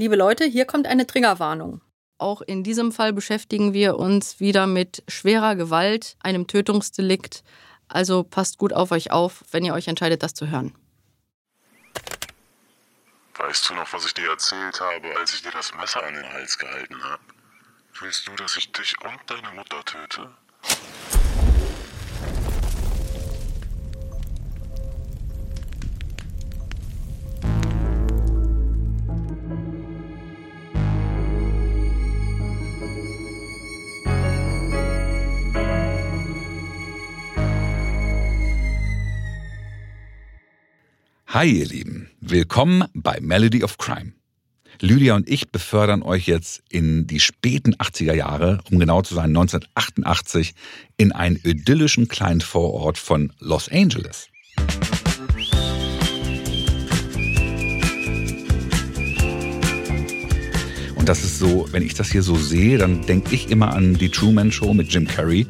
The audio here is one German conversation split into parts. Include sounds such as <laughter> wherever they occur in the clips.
Liebe Leute, hier kommt eine Triggerwarnung. Auch in diesem Fall beschäftigen wir uns wieder mit schwerer Gewalt, einem Tötungsdelikt. Also passt gut auf euch auf, wenn ihr euch entscheidet, das zu hören. Weißt du noch, was ich dir erzählt habe, als ich dir das Messer an den Hals gehalten habe? Willst du, dass ich dich und deine Mutter töte? Hi ihr Lieben, willkommen bei Melody of Crime. Lydia und ich befördern euch jetzt in die späten 80er Jahre, um genau zu sein 1988, in einen idyllischen kleinen Vorort von Los Angeles. Das ist so, wenn ich das hier so sehe, dann denke ich immer an die Truman Show mit Jim Carrey,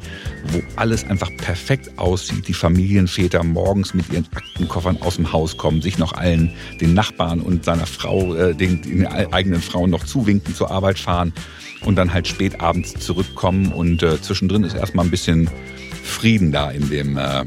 wo alles einfach perfekt aussieht. Die Familienväter morgens mit ihren Aktenkoffern aus dem Haus kommen, sich noch allen, den Nachbarn und seiner Frau, äh, den, den eigenen Frauen noch zuwinken, zur Arbeit fahren und dann halt spät abends zurückkommen und äh, zwischendrin ist erstmal ein bisschen Frieden da in dem äh,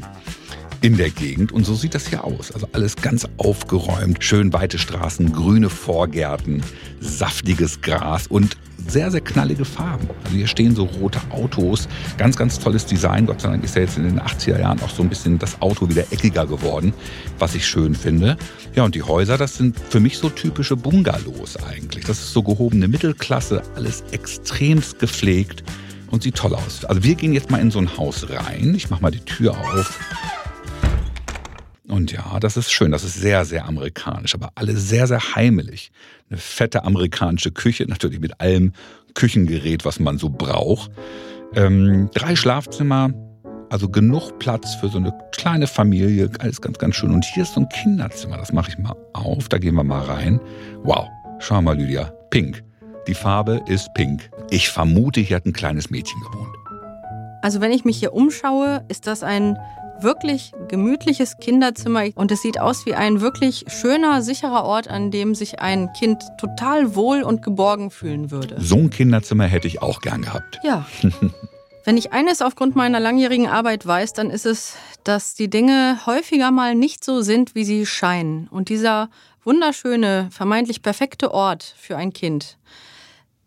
in der Gegend. Und so sieht das hier aus. Also alles ganz aufgeräumt, schön weite Straßen, grüne Vorgärten, saftiges Gras und sehr, sehr knallige Farben. Also hier stehen so rote Autos, ganz, ganz tolles Design. Gott sei Dank ist ja jetzt in den 80er Jahren auch so ein bisschen das Auto wieder eckiger geworden, was ich schön finde. Ja, und die Häuser, das sind für mich so typische Bungalows eigentlich. Das ist so gehobene Mittelklasse, alles extremst gepflegt und sieht toll aus. Also wir gehen jetzt mal in so ein Haus rein. Ich mache mal die Tür auf. Und ja, das ist schön. Das ist sehr, sehr amerikanisch, aber alles sehr, sehr heimelig. Eine fette amerikanische Küche, natürlich mit allem Küchengerät, was man so braucht. Ähm, drei Schlafzimmer, also genug Platz für so eine kleine Familie. Alles ganz, ganz schön. Und hier ist so ein Kinderzimmer. Das mache ich mal auf. Da gehen wir mal rein. Wow. Schau mal, Lydia. Pink. Die Farbe ist pink. Ich vermute, hier hat ein kleines Mädchen gewohnt. Also wenn ich mich hier umschaue, ist das ein wirklich gemütliches Kinderzimmer und es sieht aus wie ein wirklich schöner, sicherer Ort, an dem sich ein Kind total wohl und geborgen fühlen würde. So ein Kinderzimmer hätte ich auch gern gehabt. Ja. <laughs> Wenn ich eines aufgrund meiner langjährigen Arbeit weiß, dann ist es, dass die Dinge häufiger mal nicht so sind, wie sie scheinen. Und dieser wunderschöne, vermeintlich perfekte Ort für ein Kind,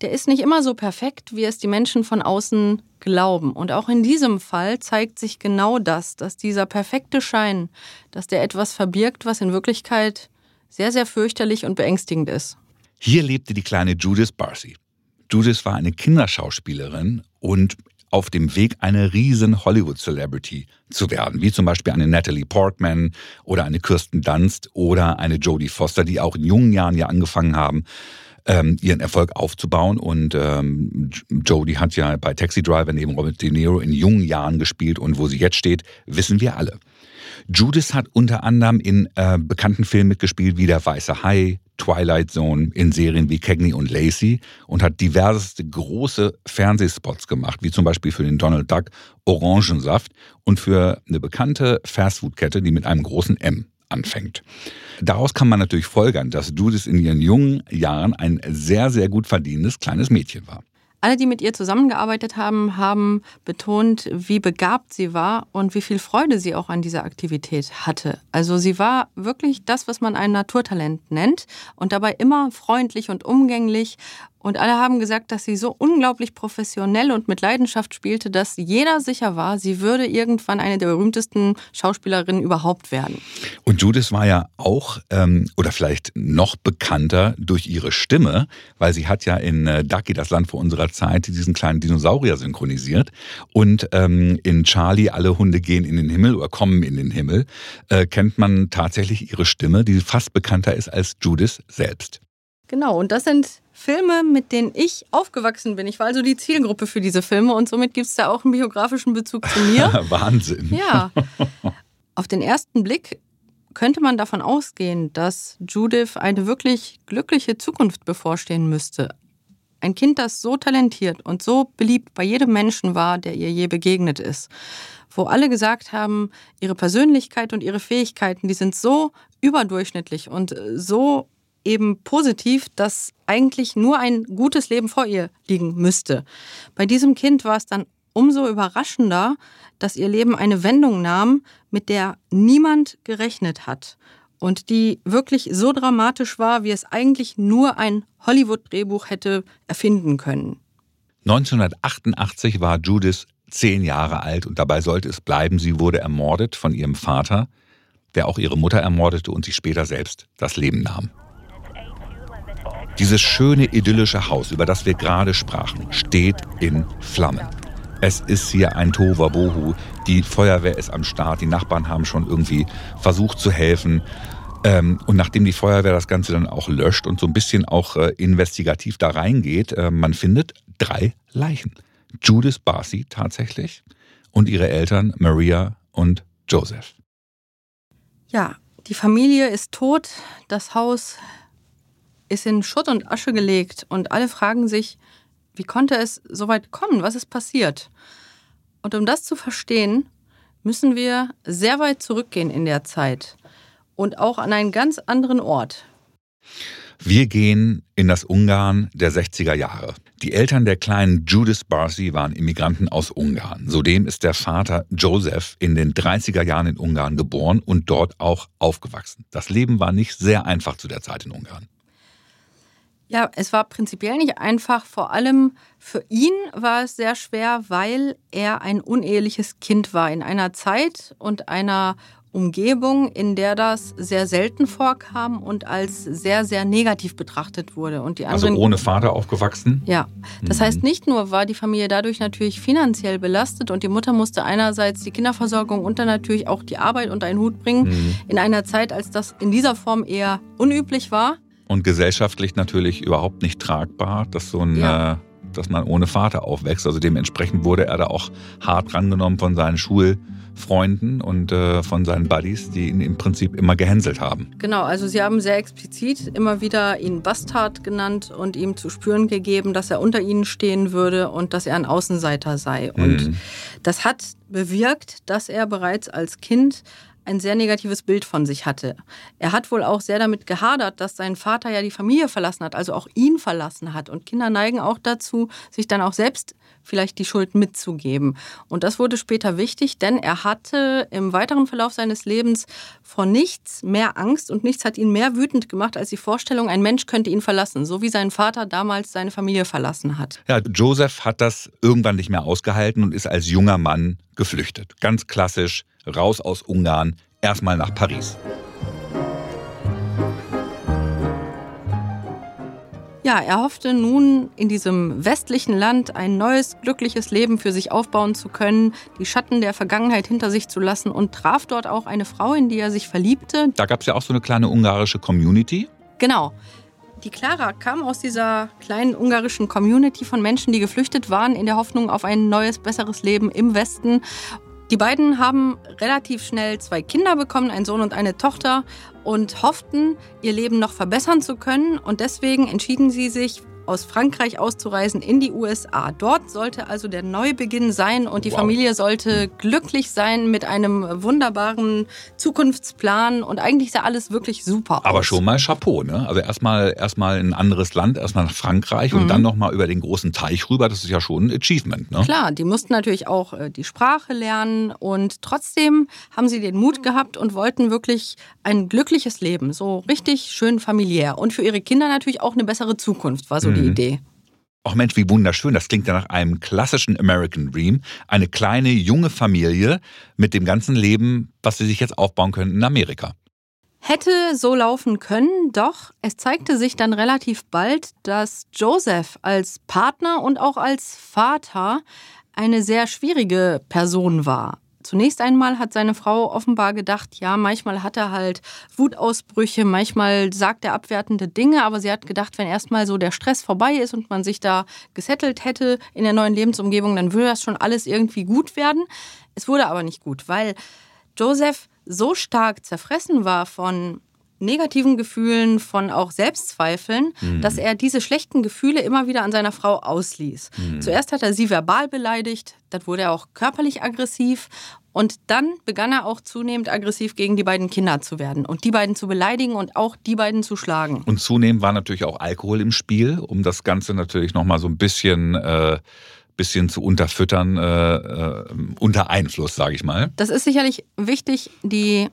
der ist nicht immer so perfekt, wie es die Menschen von außen glauben. Und auch in diesem Fall zeigt sich genau das, dass dieser perfekte Schein, dass der etwas verbirgt, was in Wirklichkeit sehr, sehr fürchterlich und beängstigend ist. Hier lebte die kleine Judith Barcy. Judith war eine Kinderschauspielerin und auf dem Weg, eine riesen Hollywood-Celebrity zu werden, wie zum Beispiel eine Natalie Portman oder eine Kirsten Dunst oder eine Jodie Foster, die auch in jungen Jahren ja angefangen haben, ähm, ihren Erfolg aufzubauen. Und ähm, Jodie hat ja bei Taxi Driver neben Robert De Niro in jungen Jahren gespielt und wo sie jetzt steht, wissen wir alle. Judith hat unter anderem in äh, bekannten Filmen mitgespielt wie Der Weiße Hai, Twilight Zone, in Serien wie Cagney und Lacey und hat diverseste große Fernsehspots gemacht, wie zum Beispiel für den Donald Duck Orangensaft und für eine bekannte Fastfood-Kette, die mit einem großen M anfängt. Daraus kann man natürlich folgern, dass Judith in ihren jungen Jahren ein sehr, sehr gut verdienendes kleines Mädchen war. Alle, die mit ihr zusammengearbeitet haben, haben betont, wie begabt sie war und wie viel Freude sie auch an dieser Aktivität hatte. Also sie war wirklich das, was man ein Naturtalent nennt und dabei immer freundlich und umgänglich und alle haben gesagt, dass sie so unglaublich professionell und mit Leidenschaft spielte, dass jeder sicher war, sie würde irgendwann eine der berühmtesten Schauspielerinnen überhaupt werden. Und Judith war ja auch, ähm, oder vielleicht noch bekannter durch ihre Stimme, weil sie hat ja in äh, Ducky, das Land vor unserer Zeit, diesen kleinen Dinosaurier synchronisiert. Und ähm, in Charlie, alle Hunde gehen in den Himmel oder kommen in den Himmel, äh, kennt man tatsächlich ihre Stimme, die fast bekannter ist als Judith selbst. Genau, und das sind Filme, mit denen ich aufgewachsen bin. Ich war also die Zielgruppe für diese Filme und somit gibt es da auch einen biografischen Bezug zu mir. <laughs> Wahnsinn. Ja. Auf den ersten Blick könnte man davon ausgehen, dass Judith eine wirklich glückliche Zukunft bevorstehen müsste. Ein Kind, das so talentiert und so beliebt bei jedem Menschen war, der ihr je begegnet ist. Wo alle gesagt haben, ihre Persönlichkeit und ihre Fähigkeiten, die sind so überdurchschnittlich und so eben positiv, dass eigentlich nur ein gutes Leben vor ihr liegen müsste. Bei diesem Kind war es dann umso überraschender, dass ihr Leben eine Wendung nahm, mit der niemand gerechnet hat und die wirklich so dramatisch war, wie es eigentlich nur ein Hollywood-Drehbuch hätte erfinden können. 1988 war Judith zehn Jahre alt und dabei sollte es bleiben. Sie wurde ermordet von ihrem Vater, der auch ihre Mutter ermordete und sich später selbst das Leben nahm. Dieses schöne idyllische Haus, über das wir gerade sprachen, steht in Flammen. Es ist hier ein Tohuwabohu. Die Feuerwehr ist am Start. Die Nachbarn haben schon irgendwie versucht zu helfen. Ähm, und nachdem die Feuerwehr das Ganze dann auch löscht und so ein bisschen auch äh, investigativ da reingeht, äh, man findet drei Leichen. Judith Barcy tatsächlich und ihre Eltern Maria und Joseph. Ja, die Familie ist tot, das Haus ist in Schutt und Asche gelegt und alle fragen sich, wie konnte es so weit kommen? Was ist passiert? Und um das zu verstehen, müssen wir sehr weit zurückgehen in der Zeit und auch an einen ganz anderen Ort. Wir gehen in das Ungarn der 60er Jahre. Die Eltern der kleinen Judith Barcy waren Immigranten aus Ungarn. Zudem ist der Vater Joseph in den 30er Jahren in Ungarn geboren und dort auch aufgewachsen. Das Leben war nicht sehr einfach zu der Zeit in Ungarn. Ja, es war prinzipiell nicht einfach. Vor allem für ihn war es sehr schwer, weil er ein uneheliches Kind war in einer Zeit und einer Umgebung, in der das sehr selten vorkam und als sehr, sehr negativ betrachtet wurde. Und die also anderen, also ohne Vater aufgewachsen? Ja. Das mhm. heißt, nicht nur war die Familie dadurch natürlich finanziell belastet und die Mutter musste einerseits die Kinderversorgung und dann natürlich auch die Arbeit unter einen Hut bringen, mhm. in einer Zeit, als das in dieser Form eher unüblich war. Und gesellschaftlich natürlich überhaupt nicht tragbar, dass so ein. Ja. Äh, dass man ohne Vater aufwächst. Also dementsprechend wurde er da auch hart rangenommen von seinen Schul- Freunden und äh, von seinen Buddies, die ihn im Prinzip immer gehänselt haben. Genau, also sie haben sehr explizit immer wieder ihn Bastard genannt und ihm zu spüren gegeben, dass er unter ihnen stehen würde und dass er ein Außenseiter sei. Und mhm. das hat bewirkt, dass er bereits als Kind ein sehr negatives Bild von sich hatte. Er hat wohl auch sehr damit gehadert, dass sein Vater ja die Familie verlassen hat, also auch ihn verlassen hat. Und Kinder neigen auch dazu, sich dann auch selbst vielleicht die Schuld mitzugeben. Und das wurde später wichtig, denn er hatte im weiteren Verlauf seines Lebens vor nichts mehr Angst und nichts hat ihn mehr wütend gemacht als die Vorstellung, ein Mensch könnte ihn verlassen, so wie sein Vater damals seine Familie verlassen hat. Ja, Joseph hat das irgendwann nicht mehr ausgehalten und ist als junger Mann geflüchtet. Ganz klassisch raus aus Ungarn, erstmal nach Paris. Ja, er hoffte nun in diesem westlichen Land ein neues, glückliches Leben für sich aufbauen zu können, die Schatten der Vergangenheit hinter sich zu lassen und traf dort auch eine Frau, in die er sich verliebte. Da gab es ja auch so eine kleine ungarische Community. Genau. Die Clara kam aus dieser kleinen ungarischen Community von Menschen, die geflüchtet waren, in der Hoffnung auf ein neues, besseres Leben im Westen. Die beiden haben relativ schnell zwei Kinder bekommen, einen Sohn und eine Tochter, und hofften, ihr Leben noch verbessern zu können. Und deswegen entschieden sie sich aus Frankreich auszureisen in die USA. Dort sollte also der Neubeginn sein und die wow. Familie sollte glücklich sein mit einem wunderbaren Zukunftsplan und eigentlich sah alles wirklich super aus. Aber schon mal Chapeau, ne? Also erstmal erstmal ein anderes Land, erstmal nach Frankreich mhm. und dann nochmal über den großen Teich rüber, das ist ja schon ein Achievement, ne? Klar, die mussten natürlich auch äh, die Sprache lernen und trotzdem haben sie den Mut gehabt und wollten wirklich ein glückliches Leben, so richtig schön familiär und für ihre Kinder natürlich auch eine bessere Zukunft, war so die mhm. Idee. Ach Mensch, wie wunderschön. Das klingt ja nach einem klassischen American Dream. Eine kleine, junge Familie mit dem ganzen Leben, was sie sich jetzt aufbauen können in Amerika. Hätte so laufen können, doch es zeigte sich dann relativ bald, dass Joseph als Partner und auch als Vater eine sehr schwierige Person war. Zunächst einmal hat seine Frau offenbar gedacht, ja, manchmal hat er halt Wutausbrüche, manchmal sagt er abwertende Dinge, aber sie hat gedacht, wenn erstmal so der Stress vorbei ist und man sich da gesettelt hätte in der neuen Lebensumgebung, dann würde das schon alles irgendwie gut werden. Es wurde aber nicht gut, weil Joseph so stark zerfressen war von negativen Gefühlen, von auch Selbstzweifeln, mhm. dass er diese schlechten Gefühle immer wieder an seiner Frau ausließ. Mhm. Zuerst hat er sie verbal beleidigt, dann wurde er auch körperlich aggressiv Und dann begann er auch zunehmend aggressiv gegen die beiden Kinder zu werden und die beiden zu beleidigen und auch die beiden zu schlagen. Und zunehmend war natürlich auch Alkohol im Spiel, um das Ganze natürlich nochmal so ein bisschen, äh, bisschen zu unterfüttern, äh, äh, unter Einfluss, sage ich mal. Das ist sicherlich wichtig, die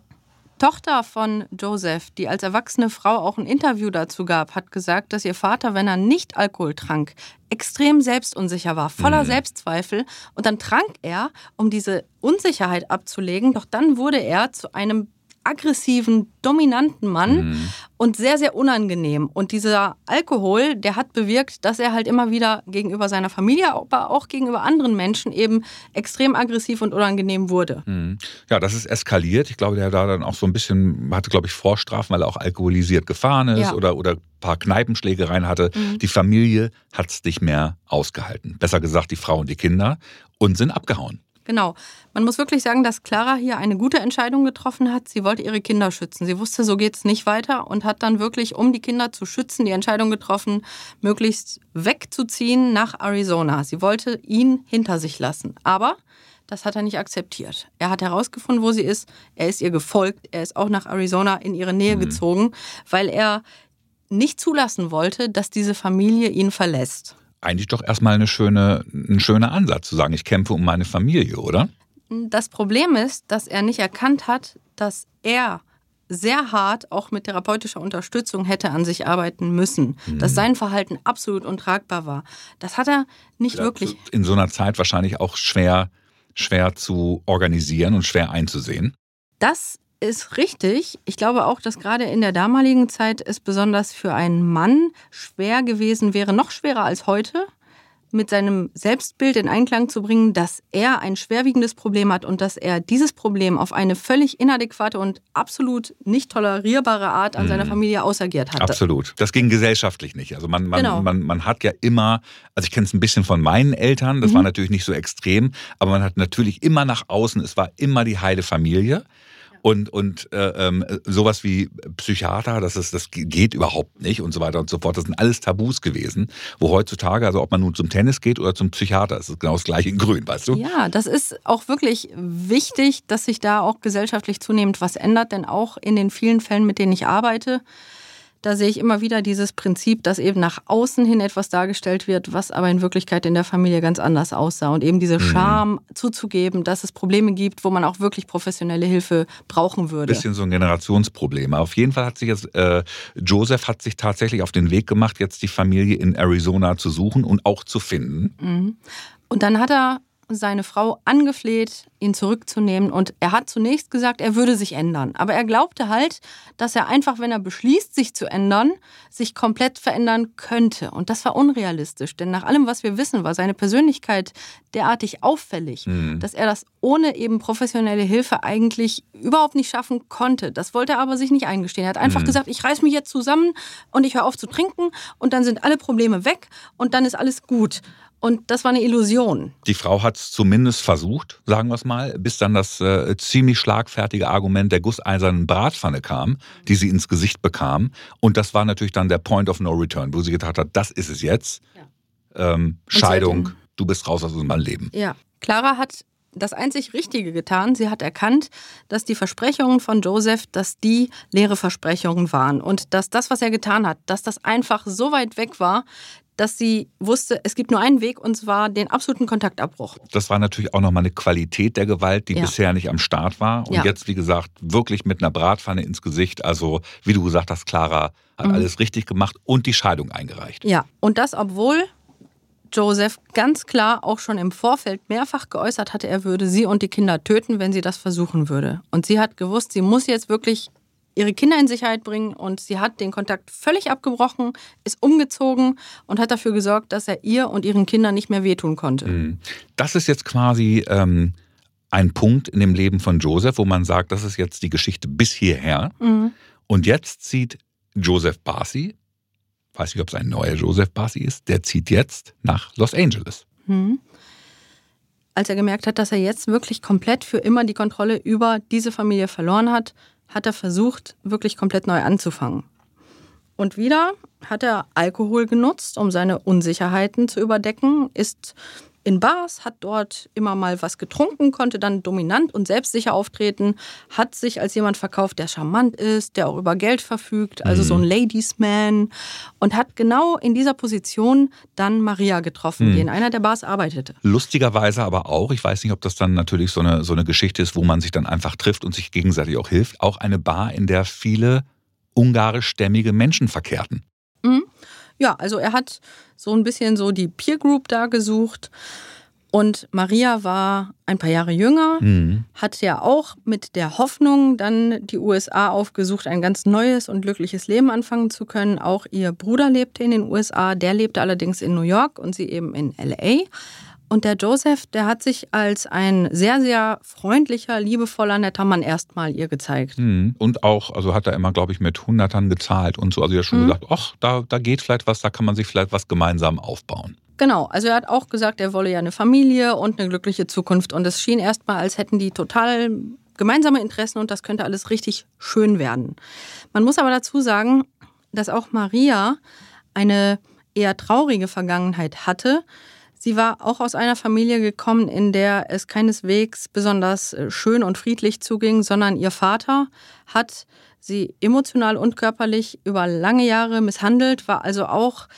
Tochter von Joseph, die als erwachsene Frau auch ein Interview dazu gab, hat gesagt, dass ihr Vater, wenn er nicht Alkohol trank, extrem selbstunsicher war, voller mhm. Selbstzweifel. Und dann trank er, um diese Unsicherheit abzulegen. Doch dann wurde er zu einem aggressiven, dominanten Mann mhm. und sehr, sehr unangenehm. Und dieser Alkohol, der hat bewirkt, dass er halt immer wieder gegenüber seiner Familie, aber auch gegenüber anderen Menschen eben extrem aggressiv und unangenehm wurde. Mhm. Ja, das ist eskaliert. Ich glaube, der da dann auch so ein bisschen, hatte, glaube ich, Vorstrafen, weil er auch alkoholisiert gefahren ist ja. oder, oder ein paar Kneipenschlägereien hatte. Mhm. Die Familie hat es nicht mehr ausgehalten. Besser gesagt, die Frau und die Kinder und sind abgehauen. Genau. Man muss wirklich sagen, dass Clara hier eine gute Entscheidung getroffen hat. Sie wollte ihre Kinder schützen. Sie wusste, so geht es nicht weiter und hat dann wirklich, um die Kinder zu schützen, die Entscheidung getroffen, möglichst wegzuziehen nach Arizona. Sie wollte ihn hinter sich lassen. Aber das hat er nicht akzeptiert. Er hat herausgefunden, wo sie ist. Er ist ihr gefolgt. Er ist auch nach Arizona in ihre Nähe mhm. gezogen, weil er nicht zulassen wollte, dass diese Familie ihn verlässt eigentlich doch erstmal eine schöne, ein schöner Ansatz zu sagen, ich kämpfe um meine Familie, oder? Das Problem ist, dass er nicht erkannt hat, dass er sehr hart auch mit therapeutischer Unterstützung hätte an sich arbeiten müssen, mhm. dass sein Verhalten absolut untragbar war. Das hat er nicht ja, wirklich. In so einer Zeit wahrscheinlich auch schwer, schwer zu organisieren und schwer einzusehen. Das ist richtig. Ich glaube auch, dass gerade in der damaligen Zeit es besonders für einen Mann schwer gewesen wäre, noch schwerer als heute, mit seinem Selbstbild in Einklang zu bringen, dass er ein schwerwiegendes Problem hat und dass er dieses Problem auf eine völlig inadäquate und absolut nicht tolerierbare Art an mhm. seiner Familie ausagiert hat. Absolut. Das ging gesellschaftlich nicht. Also man, man, genau. man, man hat ja immer, also ich kenne es ein bisschen von meinen Eltern, das mhm. war natürlich nicht so extrem, aber man hat natürlich immer nach außen, es war immer die heile Familie. Und, und äh, ähm, sowas wie Psychiater, das, ist, das geht überhaupt nicht und so weiter und so fort. Das sind alles Tabus gewesen, wo heutzutage, also ob man nun zum Tennis geht oder zum Psychiater, ist genau das gleiche in Grün, weißt du? Ja, das ist auch wirklich wichtig, dass sich da auch gesellschaftlich zunehmend was ändert, denn auch in den vielen Fällen, mit denen ich arbeite, da sehe ich immer wieder dieses Prinzip, dass eben nach außen hin etwas dargestellt wird, was aber in Wirklichkeit in der Familie ganz anders aussah. Und eben diese mhm. Scham mhm. zuzugeben, dass es Probleme gibt, wo man auch wirklich professionelle Hilfe brauchen würde. Bisschen so ein Generationsproblem. Auf jeden Fall hat sich jetzt, äh, Joseph hat sich tatsächlich auf den Weg gemacht, jetzt die Familie in Arizona zu suchen und auch zu finden. Mhm. Und dann hat er seine Frau angefleht, ihn zurückzunehmen. Und er hat zunächst gesagt, er würde sich ändern. Aber er glaubte halt, dass er einfach, wenn er beschließt, sich zu ändern, sich komplett verändern könnte. Und das war unrealistisch. Denn nach allem, was wir wissen, war seine Persönlichkeit derartig auffällig, mhm. dass er das ohne eben professionelle Hilfe eigentlich überhaupt nicht schaffen konnte. Das wollte er aber sich nicht eingestehen. Er hat einfach mhm. gesagt, ich reiß mich jetzt zusammen und ich höre auf zu trinken und dann sind alle Probleme weg und dann ist alles gut. Und das war eine Illusion. Die Frau hat es zumindest versucht, sagen wir es mal, bis dann das äh, ziemlich schlagfertige Argument der gusseisernen Bratpfanne kam, die sie ins Gesicht bekam. Und das war natürlich dann der Point of No Return, wo sie gedacht hat, das ist es jetzt. Ja. Ähm, Scheidung, du bist raus aus unserem Leben. Ja, Clara hat das einzig Richtige getan. Sie hat erkannt, dass die Versprechungen von Joseph, dass die leere Versprechungen waren und dass das, was er getan hat, dass das einfach so weit weg war, dass sie wusste, es gibt nur einen Weg und zwar den absoluten Kontaktabbruch. Das war natürlich auch nochmal eine Qualität der Gewalt, die ja. bisher nicht am Start war. Und ja. jetzt, wie gesagt, wirklich mit einer Bratpfanne ins Gesicht. Also, wie du gesagt hast, Clara hat mhm. alles richtig gemacht und die Scheidung eingereicht. Ja, und das, obwohl Joseph ganz klar auch schon im Vorfeld mehrfach geäußert hatte, er würde sie und die Kinder töten, wenn sie das versuchen würde. Und sie hat gewusst, sie muss jetzt wirklich ihre Kinder in Sicherheit bringen und sie hat den Kontakt völlig abgebrochen, ist umgezogen und hat dafür gesorgt, dass er ihr und ihren Kindern nicht mehr wehtun konnte. Mhm. Das ist jetzt quasi ähm, ein Punkt in dem Leben von Joseph, wo man sagt, das ist jetzt die Geschichte bis hierher. Mhm. Und jetzt zieht Joseph Barcy, weiß nicht, ob es ein neuer Joseph Barcy ist, der zieht jetzt nach Los Angeles. Mhm als er gemerkt hat, dass er jetzt wirklich komplett für immer die Kontrolle über diese Familie verloren hat, hat er versucht, wirklich komplett neu anzufangen. Und wieder hat er Alkohol genutzt, um seine Unsicherheiten zu überdecken, ist in Bars, hat dort immer mal was getrunken, konnte dann dominant und selbstsicher auftreten, hat sich als jemand verkauft, der charmant ist, der auch über Geld verfügt, also mhm. so ein Ladiesman und hat genau in dieser Position dann Maria getroffen, mhm. die in einer der Bars arbeitete. Lustigerweise aber auch, ich weiß nicht, ob das dann natürlich so eine, so eine Geschichte ist, wo man sich dann einfach trifft und sich gegenseitig auch hilft, auch eine Bar, in der viele ungarischstämmige Menschen verkehrten. Mhm. Ja, also er hat so ein bisschen so die Peer Group da gesucht. Und Maria war ein paar Jahre jünger, mhm. hat ja auch mit der Hoffnung dann die USA aufgesucht, ein ganz neues und glückliches Leben anfangen zu können. Auch ihr Bruder lebte in den USA, der lebte allerdings in New York und sie eben in LA. Und der Joseph, der hat sich als ein sehr, sehr freundlicher, liebevoller, netter Mann erstmal ihr gezeigt. Mhm. Und auch, also hat er immer, glaube ich, mit Hundertern gezahlt und so. Also er hat schon mhm. gesagt, ach, da, da geht vielleicht was, da kann man sich vielleicht was gemeinsam aufbauen. Genau, also er hat auch gesagt, er wolle ja eine Familie und eine glückliche Zukunft. Und es schien erstmal, als hätten die total gemeinsame Interessen und das könnte alles richtig schön werden. Man muss aber dazu sagen, dass auch Maria eine eher traurige Vergangenheit hatte. Sie war auch aus einer Familie gekommen, in der es keineswegs besonders äh, schön und friedlich zuging, sondern ihr Vater hat sie emotional und körperlich über lange Jahre misshandelt, war also auch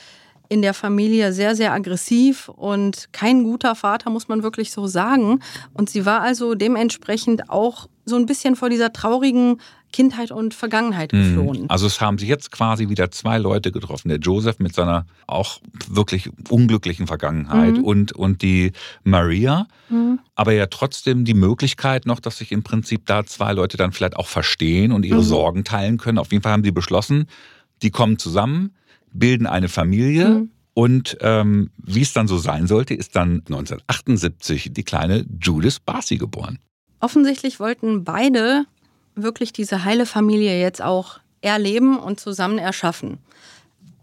in der Familie sehr, sehr aggressiv und kein guter Vater, muss man wirklich so sagen. Und sie war also dementsprechend auch so ein bisschen vor dieser traurigen Kindheit und Vergangenheit mhm. geflohen. Also es haben sich jetzt quasi wieder zwei Leute getroffen. Der Joseph mit seiner auch wirklich unglücklichen Vergangenheit mhm. und, und die Maria. Mhm. Aber ja trotzdem die Möglichkeit noch, dass sich im Prinzip da zwei Leute dann vielleicht auch verstehen und ihre mhm. Sorgen teilen können. Auf jeden Fall haben die beschlossen, die kommen zusammen, bilden eine Familie. Mhm. Und ähm, wie es dann so sein sollte, ist dann 1978 die kleine Judith Barcy geboren. Offensichtlich wollten beide wirklich diese heile Familie jetzt auch erleben und zusammen erschaffen.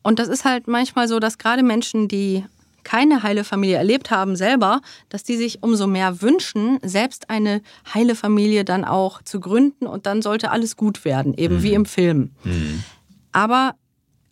Und das ist halt manchmal so, dass gerade Menschen, die keine heile Familie erlebt haben selber, dass die sich umso mehr wünschen, selbst eine heile Familie dann auch zu gründen und dann sollte alles gut werden, eben mhm. wie im Film. Mhm. Aber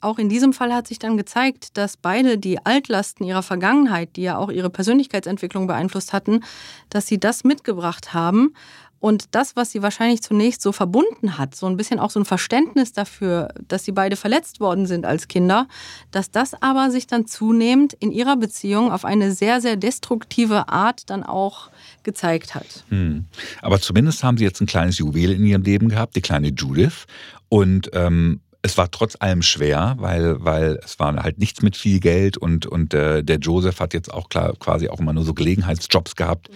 auch in diesem Fall hat sich dann gezeigt, dass beide die Altlasten ihrer Vergangenheit, die ja auch ihre Persönlichkeitsentwicklung beeinflusst hatten, dass sie das mitgebracht haben und das, was sie wahrscheinlich zunächst so verbunden hat, so ein bisschen auch so ein Verständnis dafür, dass sie beide verletzt worden sind als Kinder, dass das aber sich dann zunehmend in ihrer Beziehung auf eine sehr, sehr destruktive Art dann auch gezeigt hat. Hm. Aber zumindest haben sie jetzt ein kleines Juwel in ihrem Leben gehabt, die kleine Judith. Und ähm, es war trotz allem schwer, weil, weil es war halt nichts mit viel Geld und, und äh, der Joseph hat jetzt auch klar quasi auch immer nur so Gelegenheitsjobs gehabt. Mhm.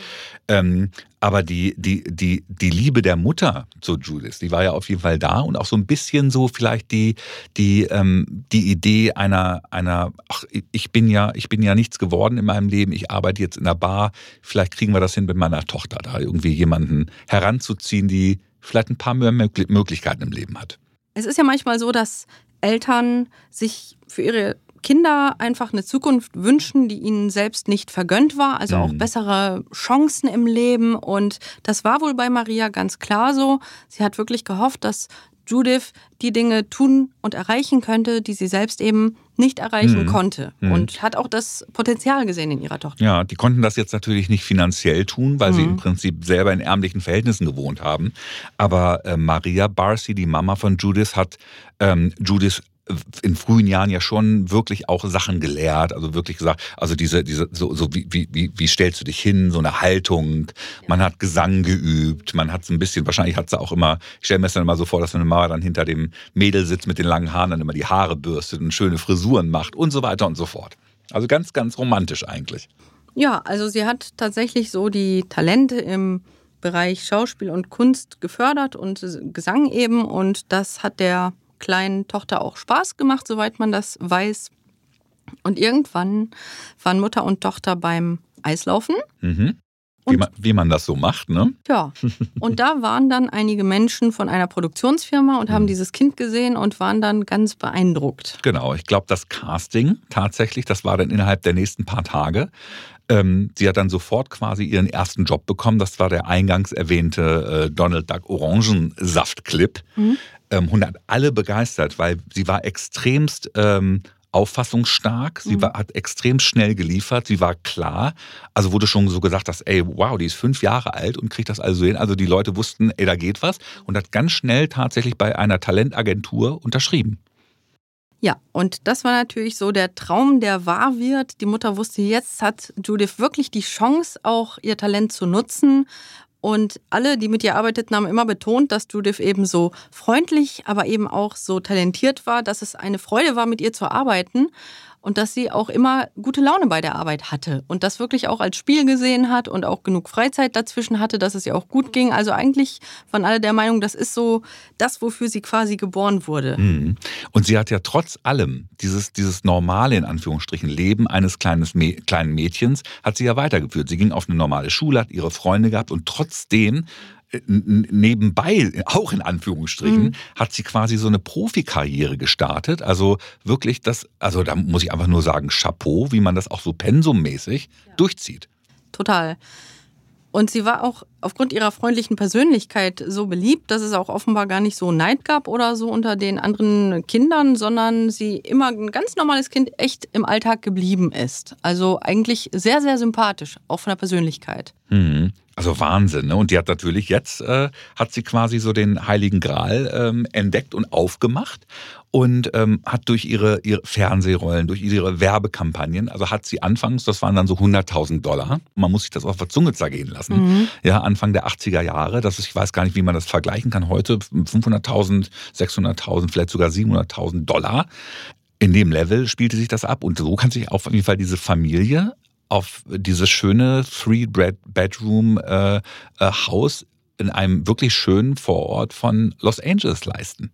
Ähm, aber die, die, die, die Liebe der Mutter zu Judith, die war ja auf jeden Fall da und auch so ein bisschen so vielleicht die, die, ähm, die Idee einer, einer, ach, ich bin ja, ich bin ja nichts geworden in meinem Leben, ich arbeite jetzt in der Bar, vielleicht kriegen wir das hin mit meiner Tochter, da irgendwie jemanden heranzuziehen, die vielleicht ein paar mehr Möglichkeiten im Leben hat. Es ist ja manchmal so, dass Eltern sich für ihre Kinder einfach eine Zukunft wünschen, die ihnen selbst nicht vergönnt war, also auch mhm. bessere Chancen im Leben. Und das war wohl bei Maria ganz klar so. Sie hat wirklich gehofft, dass Judith die Dinge tun und erreichen könnte, die sie selbst eben nicht erreichen mhm. konnte. Mhm. Und hat auch das Potenzial gesehen in ihrer Tochter. Ja, die konnten das jetzt natürlich nicht finanziell tun, weil mhm. sie im Prinzip selber in ärmlichen Verhältnissen gewohnt haben. Aber äh, Maria Barcy, die Mama von Judith, hat ähm, Judith in frühen Jahren ja schon wirklich auch Sachen gelehrt, also wirklich gesagt, also diese, diese, so, so wie, wie, wie stellst du dich hin, so eine Haltung. Man hat Gesang geübt, man hat so ein bisschen, wahrscheinlich hat sie auch immer, ich stelle mir das dann immer so vor, dass eine Mama dann hinter dem Mädel sitzt mit den langen Haaren, dann immer die Haare bürstet und schöne Frisuren macht und so weiter und so fort. Also ganz, ganz romantisch eigentlich. Ja, also sie hat tatsächlich so die Talente im Bereich Schauspiel und Kunst gefördert und Gesang eben und das hat der kleinen Tochter auch Spaß gemacht, soweit man das weiß. Und irgendwann waren Mutter und Tochter beim Eislaufen. Mhm. Wie man, wie man, das so macht, ne? Ja. <laughs> Und da waren dann einige Menschen von einer Produktionsfirma und haben mhm. dieses Kind gesehen und waren dann ganz beeindruckt. Genau, ich glaube, das Casting tatsächlich, das war dann innerhalb der nächsten paar Tage. Ähm, sie hat dann sofort quasi ihren ersten Job bekommen. Das war der eingangs erwähnte äh, Donald Duck Orangensaft-Clip. Mhm ähm, 100 alle begeistert, weil sie war extremst ähm, auffassungsstark, sie mhm. war, hat extrem schnell geliefert, sie war klar. Also wurde schon so gesagt, dass, ey, wow, die ist fünf Jahre alt und kriegt das also hin. Also die Leute wussten, ey, da geht was und hat ganz schnell tatsächlich bei einer Talentagentur unterschrieben. Ja, und das war natürlich so der Traum, der wahr wird. Die Mutter wusste, jetzt hat Judith wirklich die Chance, auch ihr Talent zu nutzen. Und alle, die mit ihr arbeiteten, haben immer betont, dass Judith eben so freundlich, aber eben auch so talentiert war, dass es eine Freude war, mit ihr zu arbeiten und dass sie auch immer gute Laune bei der Arbeit hatte und das wirklich auch als Spiel gesehen hat und auch genug Freizeit dazwischen hatte, dass es ihr auch gut ging. Also eigentlich waren alle der Meinung, das ist so das, wofür sie quasi geboren wurde. Mhm. Und sie hat ja trotz allem dieses, dieses normale, in Anführungsstrichen, Leben eines kleines, kleinen Mädchens, hat sie ja weitergeführt. Sie ging auf eine normale Schule, hat ihre Freunde gehabt und trotzdem nebenbei, auch in Anführungsstrichen, mhm. hat sie quasi so eine Profikarriere gestartet. Also wirklich das, also da muss ich einfach nur sagen, Chapeau, wie man das auch so pensummäßig ja. durchzieht. Total. Und sie war auch aufgrund ihrer freundlichen Persönlichkeit so beliebt, dass es auch offenbar gar nicht so Neid gab oder so unter den anderen Kindern, sondern sie immer ein ganz normales Kind echt im Alltag geblieben ist. Also eigentlich sehr, sehr sympathisch, auch von der Persönlichkeit. Mhm. Also Wahnsinn, ne? Und die hat natürlich jetzt, äh, hat sie quasi so den Heiligen Gral ähm, entdeckt und aufgemacht und ähm, hat durch ihre, ihre Fernsehrollen, durch ihre Werbekampagnen, also hat sie anfangs, das waren dann so 100.000 Dollar, man muss sich das auf der Zunge zergehen lassen, mhm. ja, Anfang der 80er Jahre, das ist, ich weiß gar nicht, wie man das vergleichen kann heute, 500.000, 600.000, vielleicht sogar 700.000 Dollar. In dem Level spielte sich das ab und so kann sich auf jeden Fall diese Familie auf dieses schöne Three-Bedroom-Haus äh, äh, in einem wirklich schönen Vorort von Los Angeles leisten.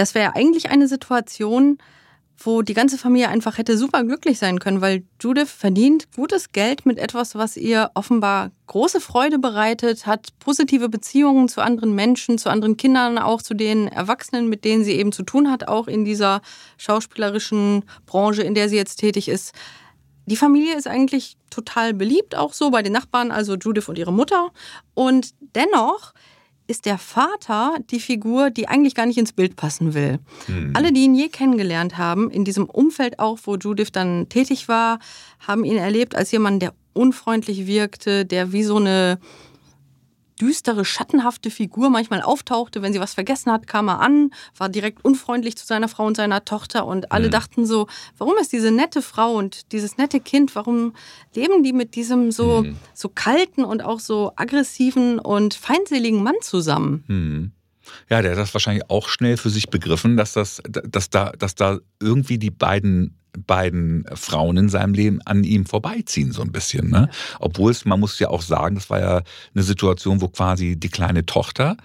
Das wäre eigentlich eine Situation, wo die ganze Familie einfach hätte super glücklich sein können, weil Judith verdient gutes Geld mit etwas, was ihr offenbar große Freude bereitet, hat positive Beziehungen zu anderen Menschen, zu anderen Kindern, auch zu den Erwachsenen, mit denen sie eben zu tun hat, auch in dieser schauspielerischen Branche, in der sie jetzt tätig ist. Die Familie ist eigentlich total beliebt, auch so bei den Nachbarn, also Judith und ihre Mutter. Und dennoch ist der Vater die Figur, die eigentlich gar nicht ins Bild passen will. Mhm. Alle, die ihn je kennengelernt haben, in diesem Umfeld auch, wo Judith dann tätig war, haben ihn erlebt als jemand, der unfreundlich wirkte, der wie so eine düstere, schattenhafte Figur manchmal auftauchte. Wenn sie was vergessen hat, kam er an, war direkt unfreundlich zu seiner Frau und seiner Tochter. Und alle mhm. dachten so, warum ist diese nette Frau und dieses nette Kind, warum leben die mit diesem so, mhm. so kalten und auch so aggressiven und feindseligen Mann zusammen? Mhm. Ja, der hat das wahrscheinlich auch schnell für sich begriffen, dass, das, dass, da, dass da irgendwie die beiden beiden Frauen in seinem Leben an ihm vorbeiziehen, so ein bisschen. Ne? Obwohl es, man muss ja auch sagen, das war ja eine Situation, wo quasi die kleine Tochter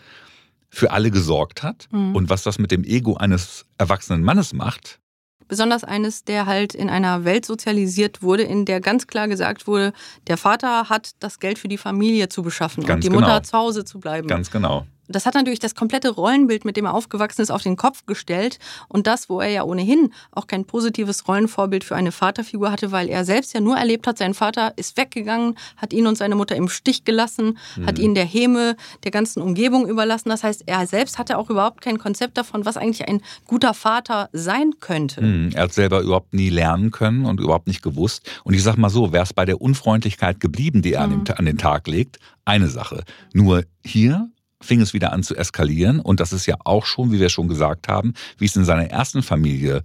für alle gesorgt hat. Mhm. Und was das mit dem Ego eines erwachsenen Mannes macht, besonders eines, der halt in einer Welt sozialisiert wurde, in der ganz klar gesagt wurde, der Vater hat das Geld für die Familie zu beschaffen ganz und die genau. Mutter zu Hause zu bleiben. Ganz genau. Das hat natürlich das komplette Rollenbild, mit dem er aufgewachsen ist, auf den Kopf gestellt. Und das, wo er ja ohnehin auch kein positives Rollenvorbild für eine Vaterfigur hatte, weil er selbst ja nur erlebt hat, sein Vater ist weggegangen, hat ihn und seine Mutter im Stich gelassen, mhm. hat ihn der Häme der ganzen Umgebung überlassen. Das heißt, er selbst hatte auch überhaupt kein Konzept davon, was eigentlich ein guter Vater sein könnte. Mhm. Er hat selber überhaupt nie lernen können und überhaupt nicht gewusst. Und ich sag mal so, wäre es bei der Unfreundlichkeit geblieben, die er mhm. an den Tag legt, eine Sache. Nur hier fing es wieder an zu eskalieren. Und das ist ja auch schon, wie wir schon gesagt haben, wie es in seiner ersten Familie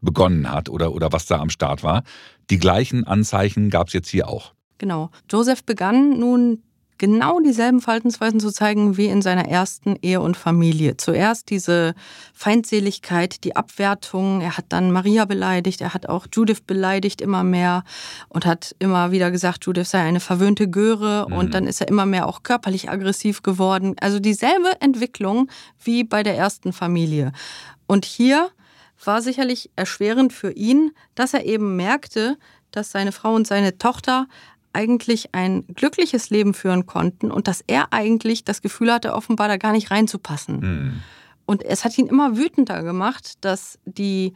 begonnen hat oder, oder was da am Start war. Die gleichen Anzeichen gab es jetzt hier auch. Genau. Joseph begann nun genau dieselben Verhaltensweisen zu zeigen wie in seiner ersten Ehe und Familie. Zuerst diese Feindseligkeit, die Abwertung. Er hat dann Maria beleidigt, er hat auch Judith beleidigt immer mehr und hat immer wieder gesagt, Judith sei eine verwöhnte Göre. Mhm. Und dann ist er immer mehr auch körperlich aggressiv geworden. Also dieselbe Entwicklung wie bei der ersten Familie. Und hier war sicherlich erschwerend für ihn, dass er eben merkte, dass seine Frau und seine Tochter eigentlich ein glückliches Leben führen konnten und dass er eigentlich das Gefühl hatte, offenbar da gar nicht reinzupassen. Mhm. Und es hat ihn immer wütender gemacht, dass die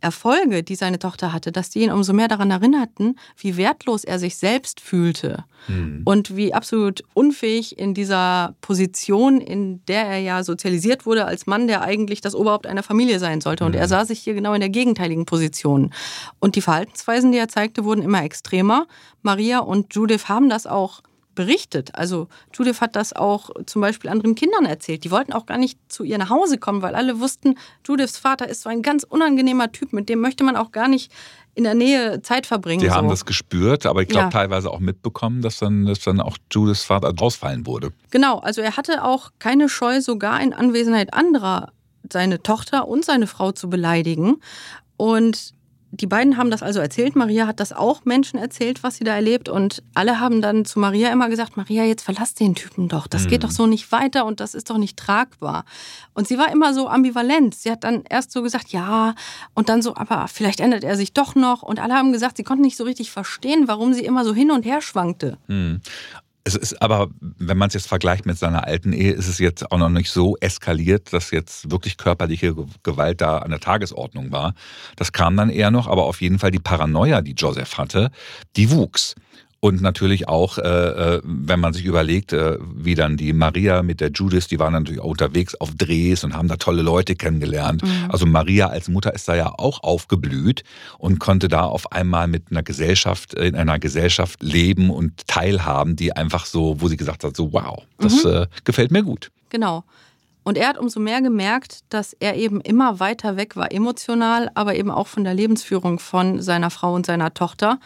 Erfolge, die seine Tochter hatte, dass die ihn umso mehr daran erinnerten, wie wertlos er sich selbst fühlte mhm. und wie absolut unfähig in dieser Position, in der er ja sozialisiert wurde als Mann, der eigentlich das Oberhaupt einer Familie sein sollte. Und mhm. er sah sich hier genau in der gegenteiligen Position. Und die Verhaltensweisen, die er zeigte, wurden immer extremer. Maria und Judith haben das auch berichtet. Also Judith hat das auch zum Beispiel anderen Kindern erzählt. Die wollten auch gar nicht zu ihr nach Hause kommen, weil alle wussten, Judiths Vater ist so ein ganz unangenehmer Typ, mit dem möchte man auch gar nicht in der Nähe Zeit verbringen. Sie so. haben das gespürt, aber ich glaube ja. teilweise auch mitbekommen, dass dann, dass dann auch Judiths Vater ausfallen wurde. Genau, also er hatte auch keine Scheu, sogar in Anwesenheit anderer seine Tochter und seine Frau zu beleidigen. Und die beiden haben das also erzählt. Maria hat das auch Menschen erzählt, was sie da erlebt. Und alle haben dann zu Maria immer gesagt, Maria, jetzt verlass den Typen doch. Das mhm. geht doch so nicht weiter und das ist doch nicht tragbar. Und sie war immer so ambivalent. Sie hat dann erst so gesagt, ja, und dann so, aber vielleicht ändert er sich doch noch. Und alle haben gesagt, sie konnten nicht so richtig verstehen, warum sie immer so hin und her schwankte. Mhm. Es ist aber, wenn man es jetzt vergleicht mit seiner alten Ehe, ist es jetzt auch noch nicht so eskaliert, dass jetzt wirklich körperliche Gewalt da an der Tagesordnung war. Das kam dann eher noch, aber auf jeden Fall die Paranoia, die Joseph hatte, die wuchs. Und natürlich auch, äh, äh, wenn man sich überlegt, äh, wie dann die Maria mit der Judith, die waren natürlich auch unterwegs auf Drehs und haben da tolle Leute kennengelernt. Mhm. Also Maria als Mutter ist da ja auch aufgeblüht und konnte da auf einmal mit einer Gesellschaft, in einer Gesellschaft leben und teilhaben, die einfach so, wo sie gesagt hat, so wow, das mhm. äh, gefällt mir gut. Genau. Und er hat umso mehr gemerkt, dass er eben immer weiter weg war, emotional, aber eben auch von der Lebensführung von seiner Frau und seiner Tochter.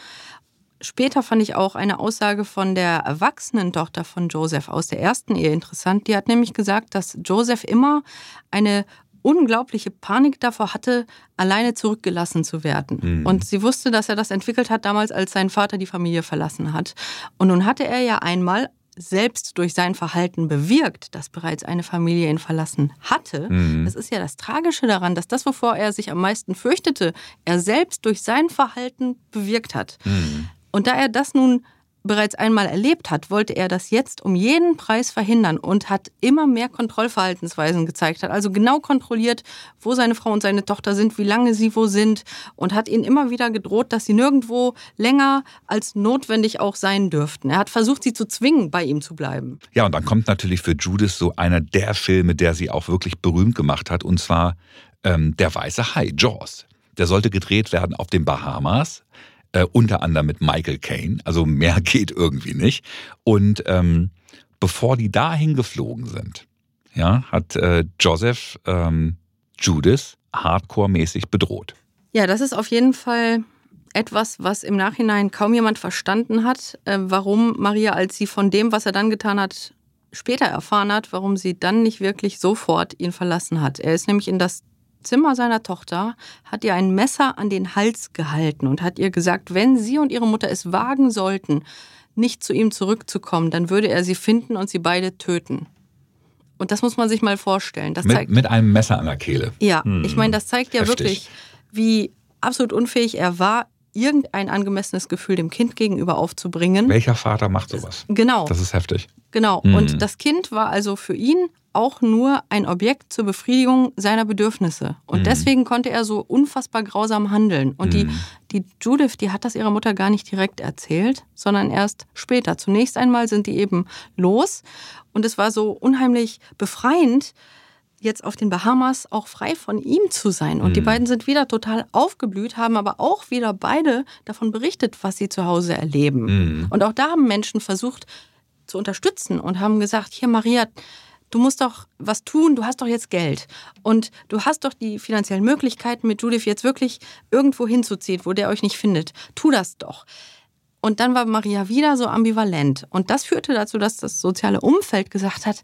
Später fand ich auch eine Aussage von der erwachsenen Tochter von Joseph aus der ersten Ehe interessant. Die hat nämlich gesagt, dass Joseph immer eine unglaubliche Panik davor hatte, alleine zurückgelassen zu werden. Mhm. Und sie wusste, dass er das entwickelt hat damals, als sein Vater die Familie verlassen hat. Und nun hatte er ja einmal selbst durch sein Verhalten bewirkt, dass bereits eine Familie ihn verlassen hatte. Mhm. Das ist ja das Tragische daran, dass das, wovor er sich am meisten fürchtete, er selbst durch sein Verhalten bewirkt hat. Mhm. Und da er das nun bereits einmal erlebt hat, wollte er das jetzt um jeden Preis verhindern und hat immer mehr Kontrollverhaltensweisen gezeigt, hat also genau kontrolliert, wo seine Frau und seine Tochter sind, wie lange sie wo sind und hat ihnen immer wieder gedroht, dass sie nirgendwo länger als notwendig auch sein dürften. Er hat versucht, sie zu zwingen, bei ihm zu bleiben. Ja, und dann kommt natürlich für Judith so einer der Filme, der sie auch wirklich berühmt gemacht hat, und zwar ähm, Der weiße Hai, Jaws. Der sollte gedreht werden auf den Bahamas äh, unter anderem mit Michael Caine. Also mehr <laughs> geht irgendwie nicht. Und ähm, bevor die dahin geflogen sind, ja, hat äh, Joseph ähm, Judith hardcore-mäßig bedroht. Ja, das ist auf jeden Fall etwas, was im Nachhinein kaum jemand verstanden hat, äh, warum Maria, als sie von dem, was er dann getan hat, später erfahren hat, warum sie dann nicht wirklich sofort ihn verlassen hat. Er ist nämlich in das Zimmer seiner Tochter, hat ihr ein Messer an den Hals gehalten und hat ihr gesagt, wenn sie und ihre Mutter es wagen sollten, nicht zu ihm zurückzukommen, dann würde er sie finden und sie beide töten. Und das muss man sich mal vorstellen. Das mit, zeigt, mit einem Messer an der Kehle. Ja, hm. ich meine, das zeigt ja Heftig. wirklich, wie absolut unfähig er war, irgendein angemessenes Gefühl dem Kind gegenüber aufzubringen. Welcher Vater macht sowas? Genau. Das ist heftig. Genau. Hm. Und das Kind war also für ihn auch nur ein Objekt zur Befriedigung seiner Bedürfnisse. Und mhm. deswegen konnte er so unfassbar grausam handeln. Und mhm. die, die Judith, die hat das ihrer Mutter gar nicht direkt erzählt, sondern erst später. Zunächst einmal sind die eben los. Und es war so unheimlich befreiend, jetzt auf den Bahamas auch frei von ihm zu sein. Und mhm. die beiden sind wieder total aufgeblüht, haben aber auch wieder beide davon berichtet, was sie zu Hause erleben. Mhm. Und auch da haben Menschen versucht zu unterstützen und haben gesagt, hier Maria, du musst doch was tun, du hast doch jetzt Geld und du hast doch die finanziellen Möglichkeiten, mit Judith jetzt wirklich irgendwo hinzuziehen, wo der euch nicht findet. Tu das doch. Und dann war Maria wieder so ambivalent. Und das führte dazu, dass das soziale Umfeld gesagt hat,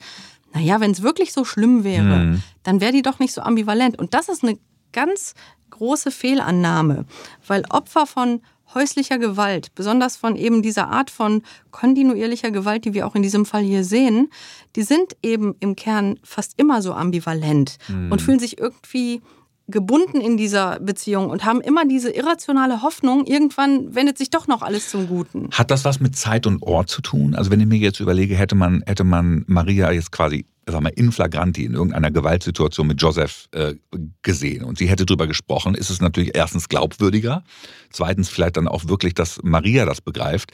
naja, wenn es wirklich so schlimm wäre, mhm. dann wäre die doch nicht so ambivalent. Und das ist eine ganz große Fehlannahme, weil Opfer von häuslicher Gewalt, besonders von eben dieser Art von kontinuierlicher Gewalt, die wir auch in diesem Fall hier sehen, die sind eben im Kern fast immer so ambivalent mhm. und fühlen sich irgendwie gebunden in dieser Beziehung und haben immer diese irrationale Hoffnung, irgendwann wendet sich doch noch alles zum Guten. Hat das was mit Zeit und Ort zu tun? Also wenn ich mir jetzt überlege, hätte man, hätte man Maria jetzt quasi sag mal, in flagranti in irgendeiner Gewaltsituation mit Joseph äh, gesehen und sie hätte drüber gesprochen, ist es natürlich erstens glaubwürdiger, zweitens vielleicht dann auch wirklich, dass Maria das begreift.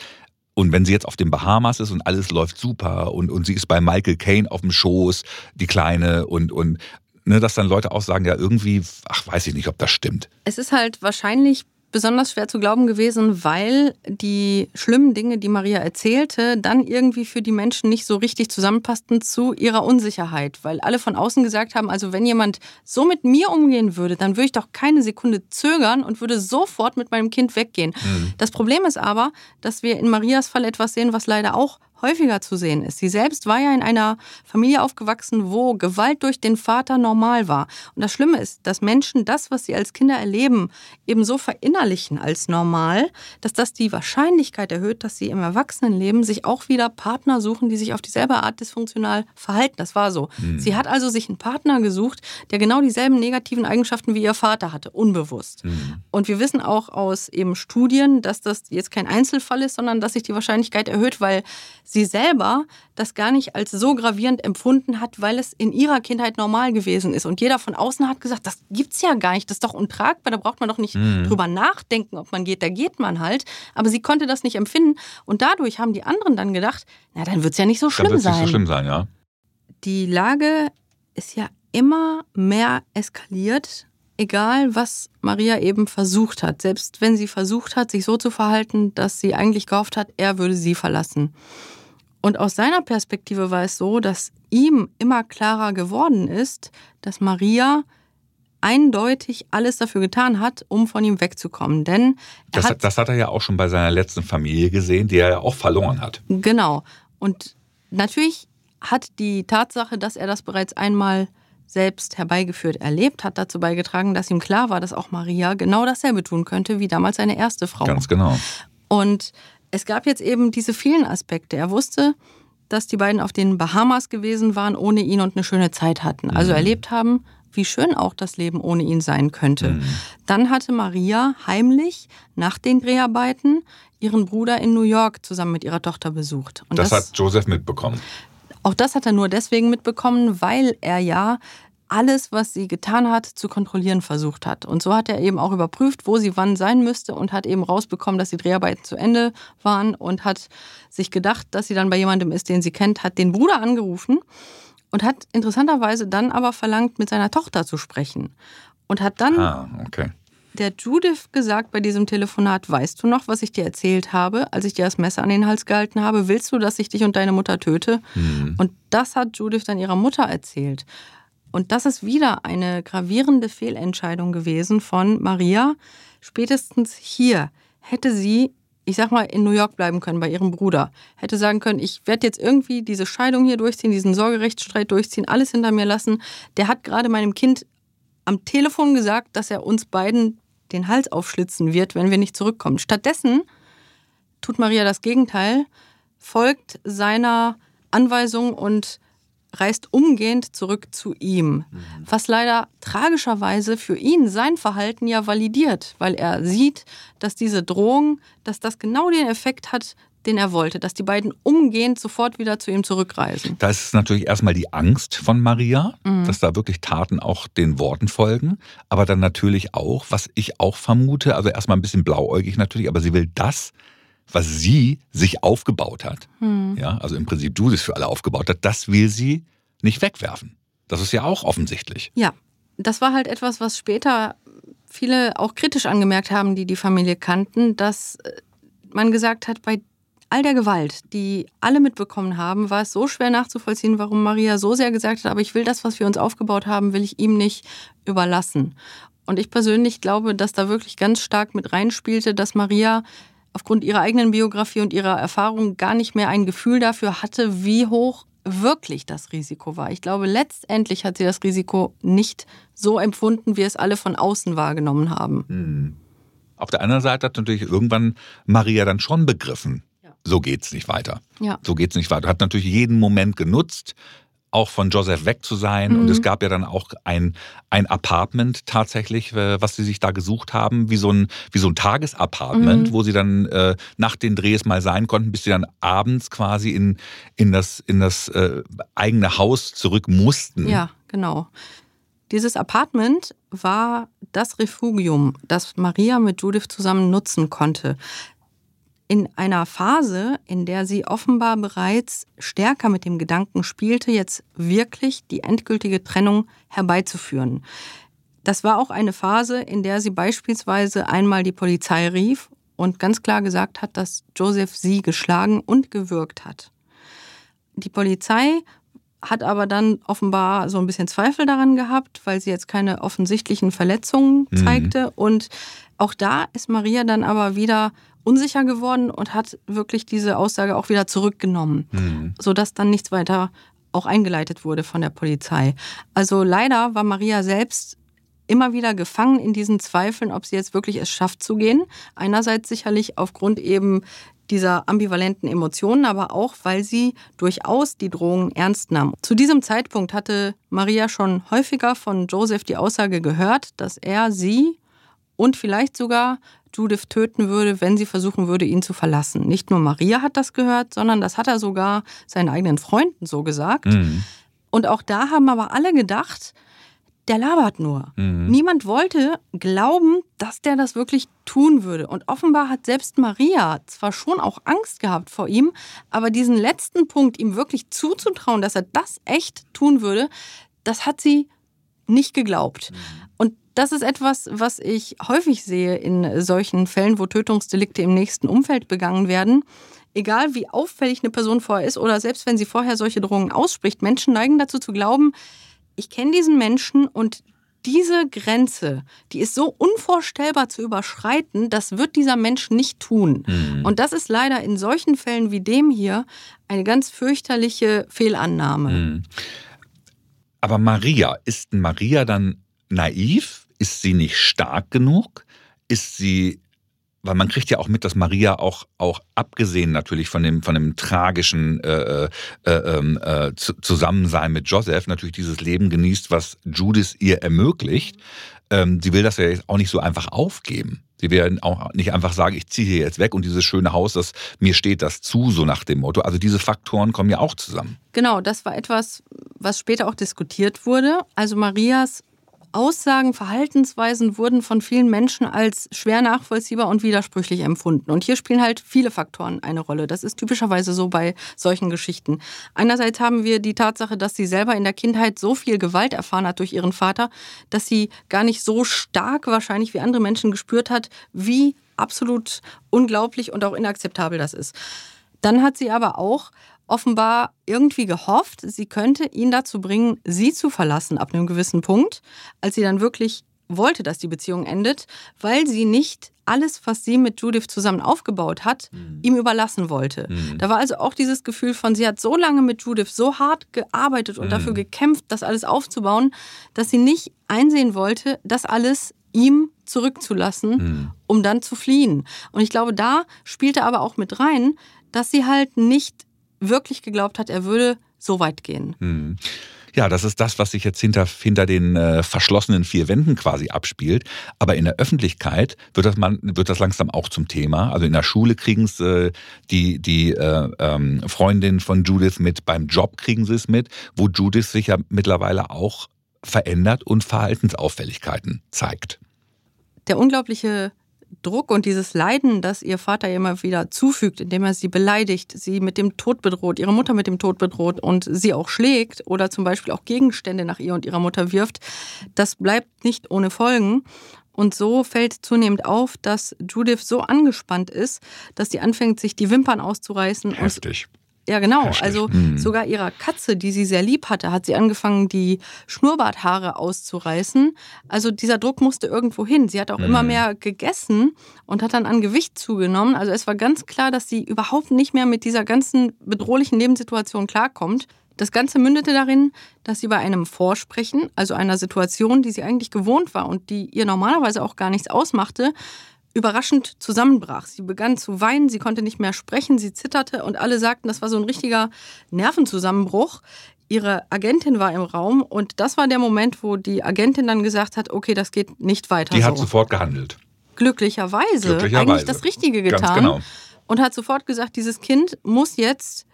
Und wenn sie jetzt auf den Bahamas ist und alles läuft super und, und sie ist bei Michael Caine auf dem Schoß, die Kleine, und, und ne, dass dann Leute auch sagen, ja, irgendwie, ach, weiß ich nicht, ob das stimmt. Es ist halt wahrscheinlich besonders schwer zu glauben gewesen, weil die schlimmen Dinge, die Maria erzählte, dann irgendwie für die Menschen nicht so richtig zusammenpassten zu ihrer Unsicherheit, weil alle von außen gesagt haben, also wenn jemand so mit mir umgehen würde, dann würde ich doch keine Sekunde zögern und würde sofort mit meinem Kind weggehen. Mhm. Das Problem ist aber, dass wir in Marias Fall etwas sehen, was leider auch häufiger zu sehen ist. Sie selbst war ja in einer Familie aufgewachsen, wo Gewalt durch den Vater normal war. Und das Schlimme ist, dass Menschen das, was sie als Kinder erleben, eben so verinnerlichen als normal, dass das die Wahrscheinlichkeit erhöht, dass sie im Erwachsenenleben sich auch wieder Partner suchen, die sich auf dieselbe Art dysfunktional verhalten. Das war so. Mhm. Sie hat also sich einen Partner gesucht, der genau dieselben negativen Eigenschaften wie ihr Vater hatte, unbewusst. Mhm. Und wir wissen auch aus eben Studien, dass das jetzt kein Einzelfall ist, sondern dass sich die Wahrscheinlichkeit erhöht, weil sie selber das gar nicht als so gravierend empfunden hat, weil es in ihrer Kindheit normal gewesen ist. Und jeder von außen hat gesagt, das gibt's ja gar nicht, das ist doch untragbar, da braucht man doch nicht mhm. drüber nachdenken, ob man geht, da geht man halt. Aber sie konnte das nicht empfinden. Und dadurch haben die anderen dann gedacht, na, dann wird's ja nicht so schlimm dann sein. Nicht so schlimm sein, ja. Die Lage ist ja immer mehr eskaliert egal was Maria eben versucht hat, selbst wenn sie versucht hat, sich so zu verhalten, dass sie eigentlich gehofft hat, er würde sie verlassen. Und aus seiner Perspektive war es so, dass ihm immer klarer geworden ist, dass Maria eindeutig alles dafür getan hat, um von ihm wegzukommen. Denn das hat, das hat er ja auch schon bei seiner letzten Familie gesehen, die er ja auch verloren hat. Genau. Und natürlich hat die Tatsache, dass er das bereits einmal selbst herbeigeführt erlebt, hat dazu beigetragen, dass ihm klar war, dass auch Maria genau dasselbe tun könnte wie damals seine erste Frau. Ganz genau. Und es gab jetzt eben diese vielen Aspekte. Er wusste, dass die beiden auf den Bahamas gewesen waren, ohne ihn und eine schöne Zeit hatten. Also mhm. erlebt haben, wie schön auch das Leben ohne ihn sein könnte. Mhm. Dann hatte Maria heimlich nach den Dreharbeiten ihren Bruder in New York zusammen mit ihrer Tochter besucht. Und das, das hat Joseph mitbekommen. Auch das hat er nur deswegen mitbekommen, weil er ja alles, was sie getan hat, zu kontrollieren versucht hat. Und so hat er eben auch überprüft, wo sie wann sein müsste und hat eben rausbekommen, dass die Dreharbeiten zu Ende waren und hat sich gedacht, dass sie dann bei jemandem ist, den sie kennt, hat den Bruder angerufen und hat interessanterweise dann aber verlangt, mit seiner Tochter zu sprechen. Und hat dann ah, okay der Judith gesagt bei diesem Telefonat, weißt du noch, was ich dir erzählt habe, als ich dir das Messer an den Hals gehalten habe? Willst du, dass ich dich und deine Mutter töte? Mhm. Und das hat Judith dann ihrer Mutter erzählt. Und das ist wieder eine gravierende Fehlentscheidung gewesen von Maria. Spätestens hier hätte sie, ich sag mal, in New York bleiben können bei ihrem Bruder. Hätte sagen können, ich werde jetzt irgendwie diese Scheidung hier durchziehen, diesen Sorgerechtsstreit durchziehen, alles hinter mir lassen. Der hat gerade meinem Kind am Telefon gesagt, dass er uns beiden den Hals aufschlitzen wird, wenn wir nicht zurückkommen. Stattdessen tut Maria das Gegenteil, folgt seiner Anweisung und reist umgehend zurück zu ihm. Mhm. Was leider tragischerweise für ihn sein Verhalten ja validiert, weil er sieht, dass diese Drohung, dass das genau den Effekt hat, den er wollte, dass die beiden umgehend sofort wieder zu ihm zurückreisen. Da ist natürlich erstmal die Angst von Maria, mhm. dass da wirklich Taten auch den Worten folgen, aber dann natürlich auch, was ich auch vermute, also erstmal ein bisschen blauäugig natürlich, aber sie will das, was sie sich aufgebaut hat, mhm. ja, also im Prinzip du es für alle aufgebaut hat, das will sie nicht wegwerfen. Das ist ja auch offensichtlich. Ja, das war halt etwas, was später viele auch kritisch angemerkt haben, die die Familie kannten, dass äh, man gesagt hat, bei all der Gewalt, die alle mitbekommen haben, war es so schwer nachzuvollziehen, warum Maria so sehr gesagt hat, aber ich will das, was wir uns aufgebaut haben, will ich ihm nicht überlassen. Und ich persönlich glaube, dass da wirklich ganz stark mit reinspielte, dass Maria aufgrund ihrer eigenen Biografie und ihrer Erfahrung gar nicht mehr ein Gefühl dafür hatte, wie hoch wirklich das Risiko war. Ich glaube, letztendlich hat sie das Risiko nicht so empfunden, wie es alle von außen wahrgenommen haben. Hm. Auf der anderen Seite hat natürlich irgendwann Maria dann schon begriffen, so geht's nicht weiter. Ja. So geht's nicht weiter. Hat natürlich jeden Moment genutzt, auch von Joseph weg zu sein. Mhm. Und es gab ja dann auch ein, ein Apartment tatsächlich, äh, was sie sich da gesucht haben, wie so ein, wie so ein Tagesapartment, mhm. wo sie dann äh, nach den Drehs mal sein konnten, bis sie dann abends quasi in, in das, in das äh, eigene Haus zurück mussten. Ja, genau. Dieses Apartment war das Refugium, das Maria mit Judith zusammen nutzen konnte in einer Phase, in der sie offenbar bereits stärker mit dem Gedanken spielte, jetzt wirklich die endgültige Trennung herbeizuführen. Das war auch eine Phase, in der sie beispielsweise einmal die Polizei rief und ganz klar gesagt hat, dass Joseph sie geschlagen und gewürgt hat. Die Polizei hat aber dann offenbar so ein bisschen Zweifel daran gehabt, weil sie jetzt keine offensichtlichen Verletzungen mhm. zeigte. Mhm. Und auch da ist Maria dann aber wieder unsicher geworden und hat wirklich diese Aussage auch wieder zurückgenommen, mhm. sodass dann nichts weiter auch eingeleitet wurde von der Polizei. Also leider war Maria selbst immer wieder gefangen in diesen Zweifeln, ob sie jetzt wirklich es schafft zu gehen. Einerseits sicherlich aufgrund eben dieser ambivalenten Emotionen, aber auch, weil sie durchaus die Drohungen ernst nahm. Zu diesem Zeitpunkt hatte Maria schon häufiger von Joseph die Aussage gehört, dass er sie und vielleicht sogar Judith töten würde, wenn sie versuchen würde, ihn zu verlassen. Nicht nur Maria hat das gehört, sondern das hat er sogar seinen eigenen Freunden so gesagt. Mhm. Und auch da haben aber alle gedacht, der labert nur. Mhm. Niemand wollte glauben, dass der das wirklich tun würde. Und offenbar hat selbst Maria zwar schon auch Angst gehabt vor ihm, aber diesen letzten Punkt, ihm wirklich zuzutrauen, dass er das echt tun würde, das hat sie nicht geglaubt. Mhm. Das ist etwas, was ich häufig sehe in solchen Fällen, wo Tötungsdelikte im nächsten Umfeld begangen werden. Egal wie auffällig eine Person vorher ist oder selbst wenn sie vorher solche Drohungen ausspricht, Menschen neigen dazu zu glauben, ich kenne diesen Menschen und diese Grenze, die ist so unvorstellbar zu überschreiten, das wird dieser Mensch nicht tun. Mhm. Und das ist leider in solchen Fällen wie dem hier eine ganz fürchterliche Fehlannahme. Mhm. Aber Maria, ist Maria dann naiv? Ist sie nicht stark genug? Ist sie, weil man kriegt ja auch mit, dass Maria auch, auch abgesehen natürlich von dem, von dem tragischen äh, äh, ähm, äh, Zusammensein mit Joseph, natürlich dieses Leben genießt, was Judith ihr ermöglicht. Ähm, sie will das ja auch nicht so einfach aufgeben. Sie werden auch nicht einfach sagen, ich ziehe hier jetzt weg und dieses schöne Haus, das mir steht das zu, so nach dem Motto. Also diese Faktoren kommen ja auch zusammen. Genau, das war etwas, was später auch diskutiert wurde. Also Marias Aussagen, Verhaltensweisen wurden von vielen Menschen als schwer nachvollziehbar und widersprüchlich empfunden. Und hier spielen halt viele Faktoren eine Rolle. Das ist typischerweise so bei solchen Geschichten. Einerseits haben wir die Tatsache, dass sie selber in der Kindheit so viel Gewalt erfahren hat durch ihren Vater, dass sie gar nicht so stark wahrscheinlich wie andere Menschen gespürt hat, wie absolut unglaublich und auch inakzeptabel das ist. Dann hat sie aber auch offenbar irgendwie gehofft, sie könnte ihn dazu bringen, sie zu verlassen ab einem gewissen Punkt, als sie dann wirklich wollte, dass die Beziehung endet, weil sie nicht alles, was sie mit Judith zusammen aufgebaut hat, mhm. ihm überlassen wollte. Mhm. Da war also auch dieses Gefühl von, sie hat so lange mit Judith so hart gearbeitet und mhm. dafür gekämpft, das alles aufzubauen, dass sie nicht einsehen wollte, das alles ihm zurückzulassen, mhm. um dann zu fliehen. Und ich glaube, da spielte aber auch mit rein, dass sie halt nicht wirklich geglaubt hat, er würde so weit gehen. Hm. Ja, das ist das, was sich jetzt hinter, hinter den äh, verschlossenen vier Wänden quasi abspielt. Aber in der Öffentlichkeit wird das, man, wird das langsam auch zum Thema. Also in der Schule kriegen es äh, die, die äh, ähm, Freundin von Judith mit, beim Job kriegen sie es mit, wo Judith sich ja mittlerweile auch verändert und Verhaltensauffälligkeiten zeigt. Der unglaubliche Druck und dieses Leiden, das ihr Vater immer wieder zufügt, indem er sie beleidigt, sie mit dem Tod bedroht, ihre Mutter mit dem Tod bedroht und sie auch schlägt oder zum Beispiel auch Gegenstände nach ihr und ihrer Mutter wirft, das bleibt nicht ohne Folgen. Und so fällt zunehmend auf, dass Judith so angespannt ist, dass sie anfängt, sich die Wimpern auszureißen. Heftig. Und ja, genau. Also mhm. sogar ihrer Katze, die sie sehr lieb hatte, hat sie angefangen, die Schnurrbarthaare auszureißen. Also dieser Druck musste irgendwo hin. Sie hat auch mhm. immer mehr gegessen und hat dann an Gewicht zugenommen. Also es war ganz klar, dass sie überhaupt nicht mehr mit dieser ganzen bedrohlichen Lebenssituation klarkommt. Das Ganze mündete darin, dass sie bei einem Vorsprechen, also einer Situation, die sie eigentlich gewohnt war und die ihr normalerweise auch gar nichts ausmachte, überraschend zusammenbrach. Sie begann zu weinen, sie konnte nicht mehr sprechen, sie zitterte und alle sagten, das war so ein richtiger Nervenzusammenbruch. ihre Agentin war im Raum und das war der Moment, wo die Agentin dann gesagt hat, okay, das geht nicht weiter. Die so. hat sofort gehandelt. Glücklicherweise, Glücklicherweise. eigentlich das Richtige Ganz getan genau. und hat sofort gesagt, dieses Kind muss jetzt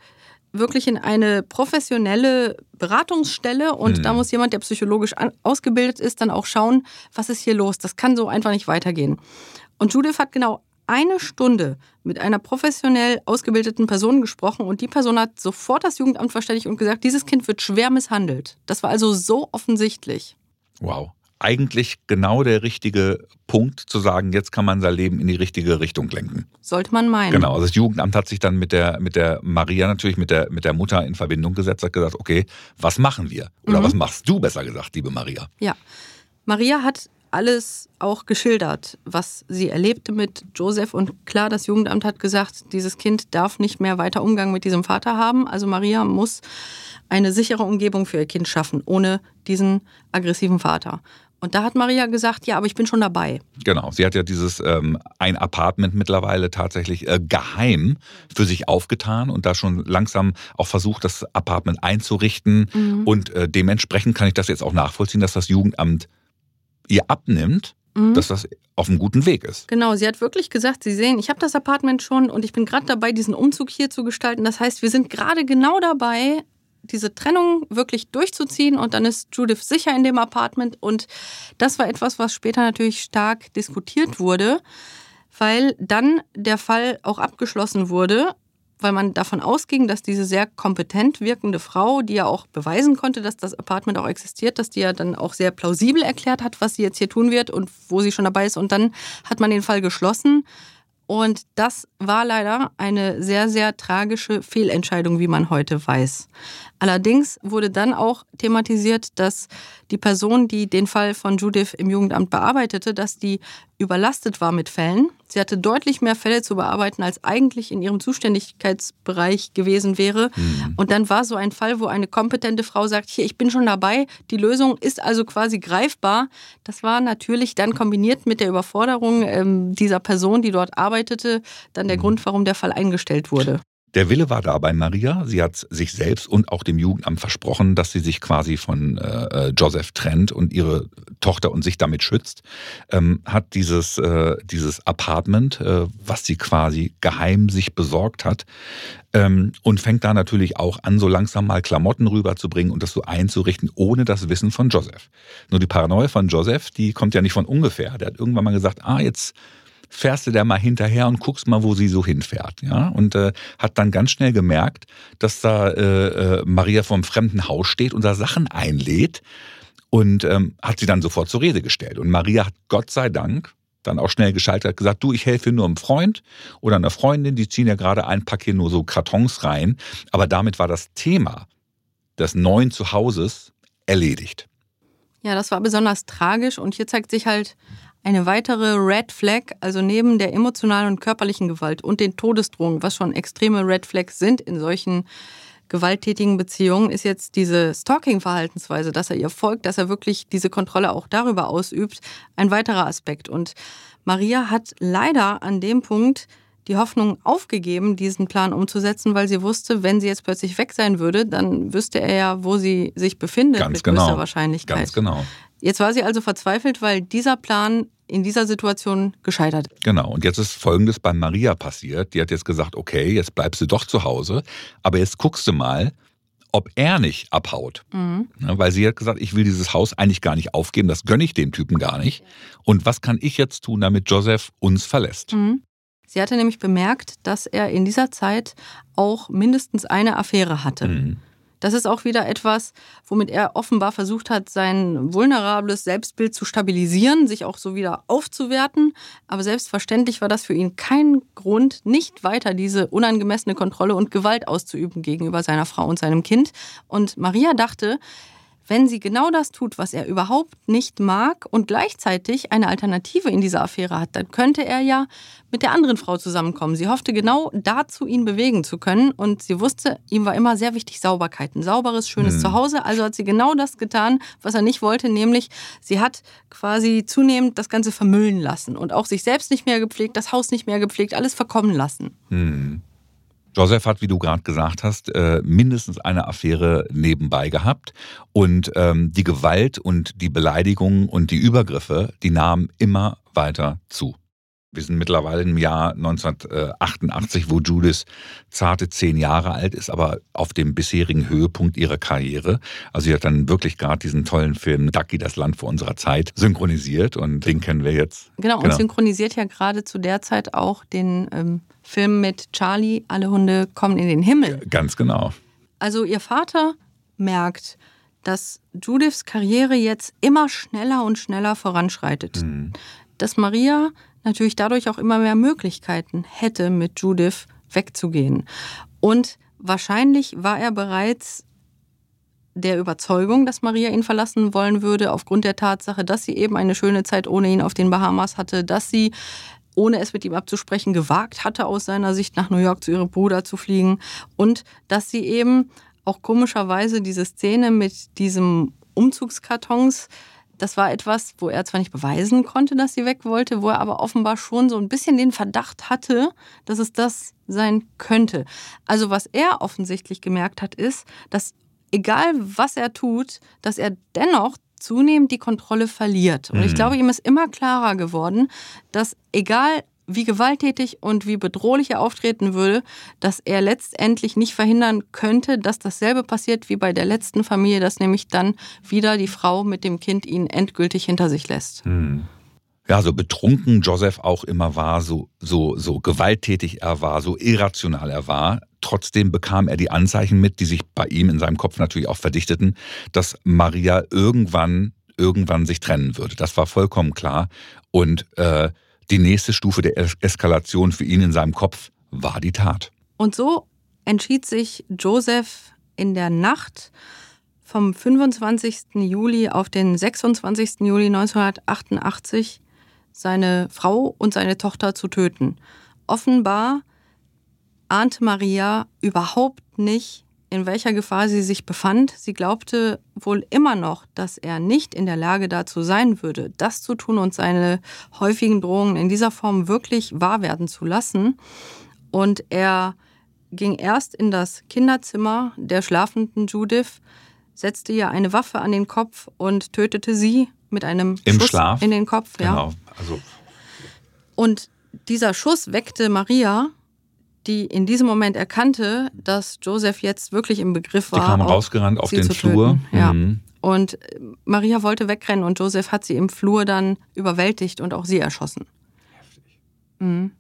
wirklich in eine professionelle Beratungsstelle und Hm. da muss jemand, der psychologisch ausgebildet ist, dann auch schauen, was ist hier los. Das kann so einfach nicht weitergehen. Und Judith hat genau eine Stunde mit einer professionell ausgebildeten Person gesprochen und die Person hat sofort das Jugendamt verständigt und gesagt, dieses Kind wird schwer misshandelt. Das war also so offensichtlich. Wow. Eigentlich genau der richtige Punkt zu sagen, jetzt kann man sein Leben in die richtige Richtung lenken. Sollte man meinen. Genau, also das Jugendamt hat sich dann mit der, mit der Maria natürlich, mit der, mit der Mutter in Verbindung gesetzt, hat gesagt, okay, was machen wir? Oder Mhm. was machst du besser gesagt, liebe Maria? Ja. Maria hat alles auch geschildert, was sie erlebte mit Joseph. Und klar, das Jugendamt hat gesagt, dieses Kind darf nicht mehr weiter Umgang mit diesem Vater haben. Also Maria muss eine sichere Umgebung für ihr Kind schaffen, ohne diesen aggressiven Vater. Und da hat Maria gesagt, ja, aber ich bin schon dabei. Genau, sie hat ja dieses ähm, ein Apartment mittlerweile tatsächlich äh, geheim für sich aufgetan und da schon langsam auch versucht, das Apartment einzurichten. Mhm. Und äh, dementsprechend kann ich das jetzt auch nachvollziehen, dass das Jugendamt ihr abnimmt, Mhm. dass das auf einem guten Weg ist. Genau, sie hat wirklich gesagt, Sie sehen, ich habe das Apartment schon und ich bin gerade dabei, diesen Umzug hier zu gestalten. Das heißt, wir sind gerade genau dabei, diese Trennung wirklich durchzuziehen und dann ist Judith sicher in dem Apartment und das war etwas, was später natürlich stark diskutiert wurde, weil dann der Fall auch abgeschlossen wurde, weil man davon ausging, dass diese sehr kompetent wirkende Frau, die ja auch beweisen konnte, dass das Apartment auch existiert, dass die ja dann auch sehr plausibel erklärt hat, was sie jetzt hier tun wird und wo sie schon dabei ist. Und dann hat man den Fall geschlossen. Und das war leider eine sehr, sehr tragische Fehlentscheidung, wie man heute weiß. Allerdings wurde dann auch thematisiert, dass die Person, die den Fall von Judith im Jugendamt bearbeitete, dass die überlastet war mit Fällen. Sie hatte deutlich mehr Fälle zu bearbeiten, als eigentlich in ihrem Zuständigkeitsbereich gewesen wäre. Und dann war so ein Fall, wo eine kompetente Frau sagt, hier, ich bin schon dabei, die Lösung ist also quasi greifbar. Das war natürlich dann kombiniert mit der Überforderung ähm, dieser Person, die dort arbeitete, dann der Grund, warum der Fall eingestellt wurde. Der Wille war da bei Maria. Sie hat sich selbst und auch dem Jugendamt versprochen, dass sie sich quasi von äh, Joseph trennt und ihre Tochter und sich damit schützt. Ähm, hat dieses, äh, dieses Apartment, äh, was sie quasi geheim sich besorgt hat, ähm, und fängt da natürlich auch an, so langsam mal Klamotten rüberzubringen und das so einzurichten, ohne das Wissen von Joseph. Nur die Paranoia von Joseph, die kommt ja nicht von ungefähr. Der hat irgendwann mal gesagt, ah, jetzt fährst du da mal hinterher und guckst mal, wo sie so hinfährt. Ja? Und äh, hat dann ganz schnell gemerkt, dass da äh, äh, Maria vom fremden Haus steht und da Sachen einlädt und ähm, hat sie dann sofort zur Rede gestellt. Und Maria hat Gott sei Dank dann auch schnell geschaltet, hat gesagt, du, ich helfe nur einem Freund oder einer Freundin, die ziehen ja gerade ein Pack hier nur so Kartons rein. Aber damit war das Thema des neuen Zuhauses erledigt. Ja, das war besonders tragisch und hier zeigt sich halt eine weitere Red Flag, also neben der emotionalen und körperlichen Gewalt und den Todesdrohungen, was schon extreme Red Flags sind in solchen gewalttätigen Beziehungen, ist jetzt diese Stalking-Verhaltensweise, dass er ihr folgt, dass er wirklich diese Kontrolle auch darüber ausübt, ein weiterer Aspekt. Und Maria hat leider an dem Punkt die Hoffnung aufgegeben, diesen Plan umzusetzen, weil sie wusste, wenn sie jetzt plötzlich weg sein würde, dann wüsste er ja, wo sie sich befindet Ganz mit genau. größter Wahrscheinlichkeit. Ganz genau. Jetzt war sie also verzweifelt, weil dieser Plan in dieser Situation gescheitert ist. Genau, und jetzt ist Folgendes bei Maria passiert. Die hat jetzt gesagt, okay, jetzt bleibst du doch zu Hause, aber jetzt guckst du mal, ob er nicht abhaut. Mhm. Ja, weil sie hat gesagt, ich will dieses Haus eigentlich gar nicht aufgeben, das gönne ich dem Typen gar nicht. Und was kann ich jetzt tun, damit Joseph uns verlässt? Mhm. Sie hatte nämlich bemerkt, dass er in dieser Zeit auch mindestens eine Affäre hatte. Mhm. Das ist auch wieder etwas, womit er offenbar versucht hat, sein vulnerables Selbstbild zu stabilisieren, sich auch so wieder aufzuwerten. Aber selbstverständlich war das für ihn kein Grund, nicht weiter diese unangemessene Kontrolle und Gewalt auszuüben gegenüber seiner Frau und seinem Kind. Und Maria dachte, wenn sie genau das tut, was er überhaupt nicht mag und gleichzeitig eine Alternative in dieser Affäre hat, dann könnte er ja mit der anderen Frau zusammenkommen. Sie hoffte genau dazu, ihn bewegen zu können und sie wusste, ihm war immer sehr wichtig Sauberkeit, ein sauberes, schönes Hm. Zuhause. Also hat sie genau das getan, was er nicht wollte, nämlich sie hat quasi zunehmend das Ganze vermüllen lassen und auch sich selbst nicht mehr gepflegt, das Haus nicht mehr gepflegt, alles verkommen lassen. Hm. Joseph hat, wie du gerade gesagt hast, äh, mindestens eine Affäre nebenbei gehabt. Und ähm, die Gewalt und die Beleidigungen und die Übergriffe, die nahmen immer weiter zu. Wir sind mittlerweile im Jahr 1988, wo Judith zarte zehn Jahre alt ist, aber auf dem bisherigen Höhepunkt ihrer Karriere. Also sie hat dann wirklich gerade diesen tollen Film Ducky, das Land vor unserer Zeit, synchronisiert und den kennen wir jetzt. Genau, genau. und synchronisiert ja gerade zu der Zeit auch den ähm, Film mit Charlie, alle Hunde kommen in den Himmel. Ganz genau. Also ihr Vater merkt, dass Judiths Karriere jetzt immer schneller und schneller voranschreitet. Mhm. Dass Maria natürlich dadurch auch immer mehr Möglichkeiten hätte, mit Judith wegzugehen. Und wahrscheinlich war er bereits der Überzeugung, dass Maria ihn verlassen wollen würde, aufgrund der Tatsache, dass sie eben eine schöne Zeit ohne ihn auf den Bahamas hatte, dass sie, ohne es mit ihm abzusprechen, gewagt hatte, aus seiner Sicht nach New York zu ihrem Bruder zu fliegen und dass sie eben auch komischerweise diese Szene mit diesem Umzugskartons das war etwas, wo er zwar nicht beweisen konnte, dass sie weg wollte, wo er aber offenbar schon so ein bisschen den Verdacht hatte, dass es das sein könnte. Also was er offensichtlich gemerkt hat, ist, dass egal was er tut, dass er dennoch zunehmend die Kontrolle verliert. Und ich mhm. glaube, ihm ist immer klarer geworden, dass egal wie gewalttätig und wie bedrohlich er auftreten würde, dass er letztendlich nicht verhindern könnte, dass dasselbe passiert wie bei der letzten Familie, dass nämlich dann wieder die Frau mit dem Kind ihn endgültig hinter sich lässt. Hm. Ja, so betrunken Joseph auch immer war, so, so, so gewalttätig er war, so irrational er war. Trotzdem bekam er die Anzeichen mit, die sich bei ihm in seinem Kopf natürlich auch verdichteten, dass Maria irgendwann, irgendwann sich trennen würde. Das war vollkommen klar. Und äh, die nächste Stufe der Eskalation für ihn in seinem Kopf war die Tat. Und so entschied sich Joseph in der Nacht vom 25. Juli auf den 26. Juli 1988 seine Frau und seine Tochter zu töten. Offenbar ahnte Maria überhaupt nicht, in welcher Gefahr sie sich befand. Sie glaubte wohl immer noch, dass er nicht in der Lage dazu sein würde, das zu tun und seine häufigen Drohungen in dieser Form wirklich wahr werden zu lassen. Und er ging erst in das Kinderzimmer der schlafenden Judith, setzte ihr eine Waffe an den Kopf und tötete sie mit einem Im Schuss Schlaf? in den Kopf. Genau. Ja. Also. Und dieser Schuss weckte Maria die in diesem Moment erkannte, dass Joseph jetzt wirklich im Begriff war. Die kam rausgerannt auf den Flur. Ja. Mhm. Und Maria wollte wegrennen und Joseph hat sie im Flur dann überwältigt und auch sie erschossen. Heftig. Mhm.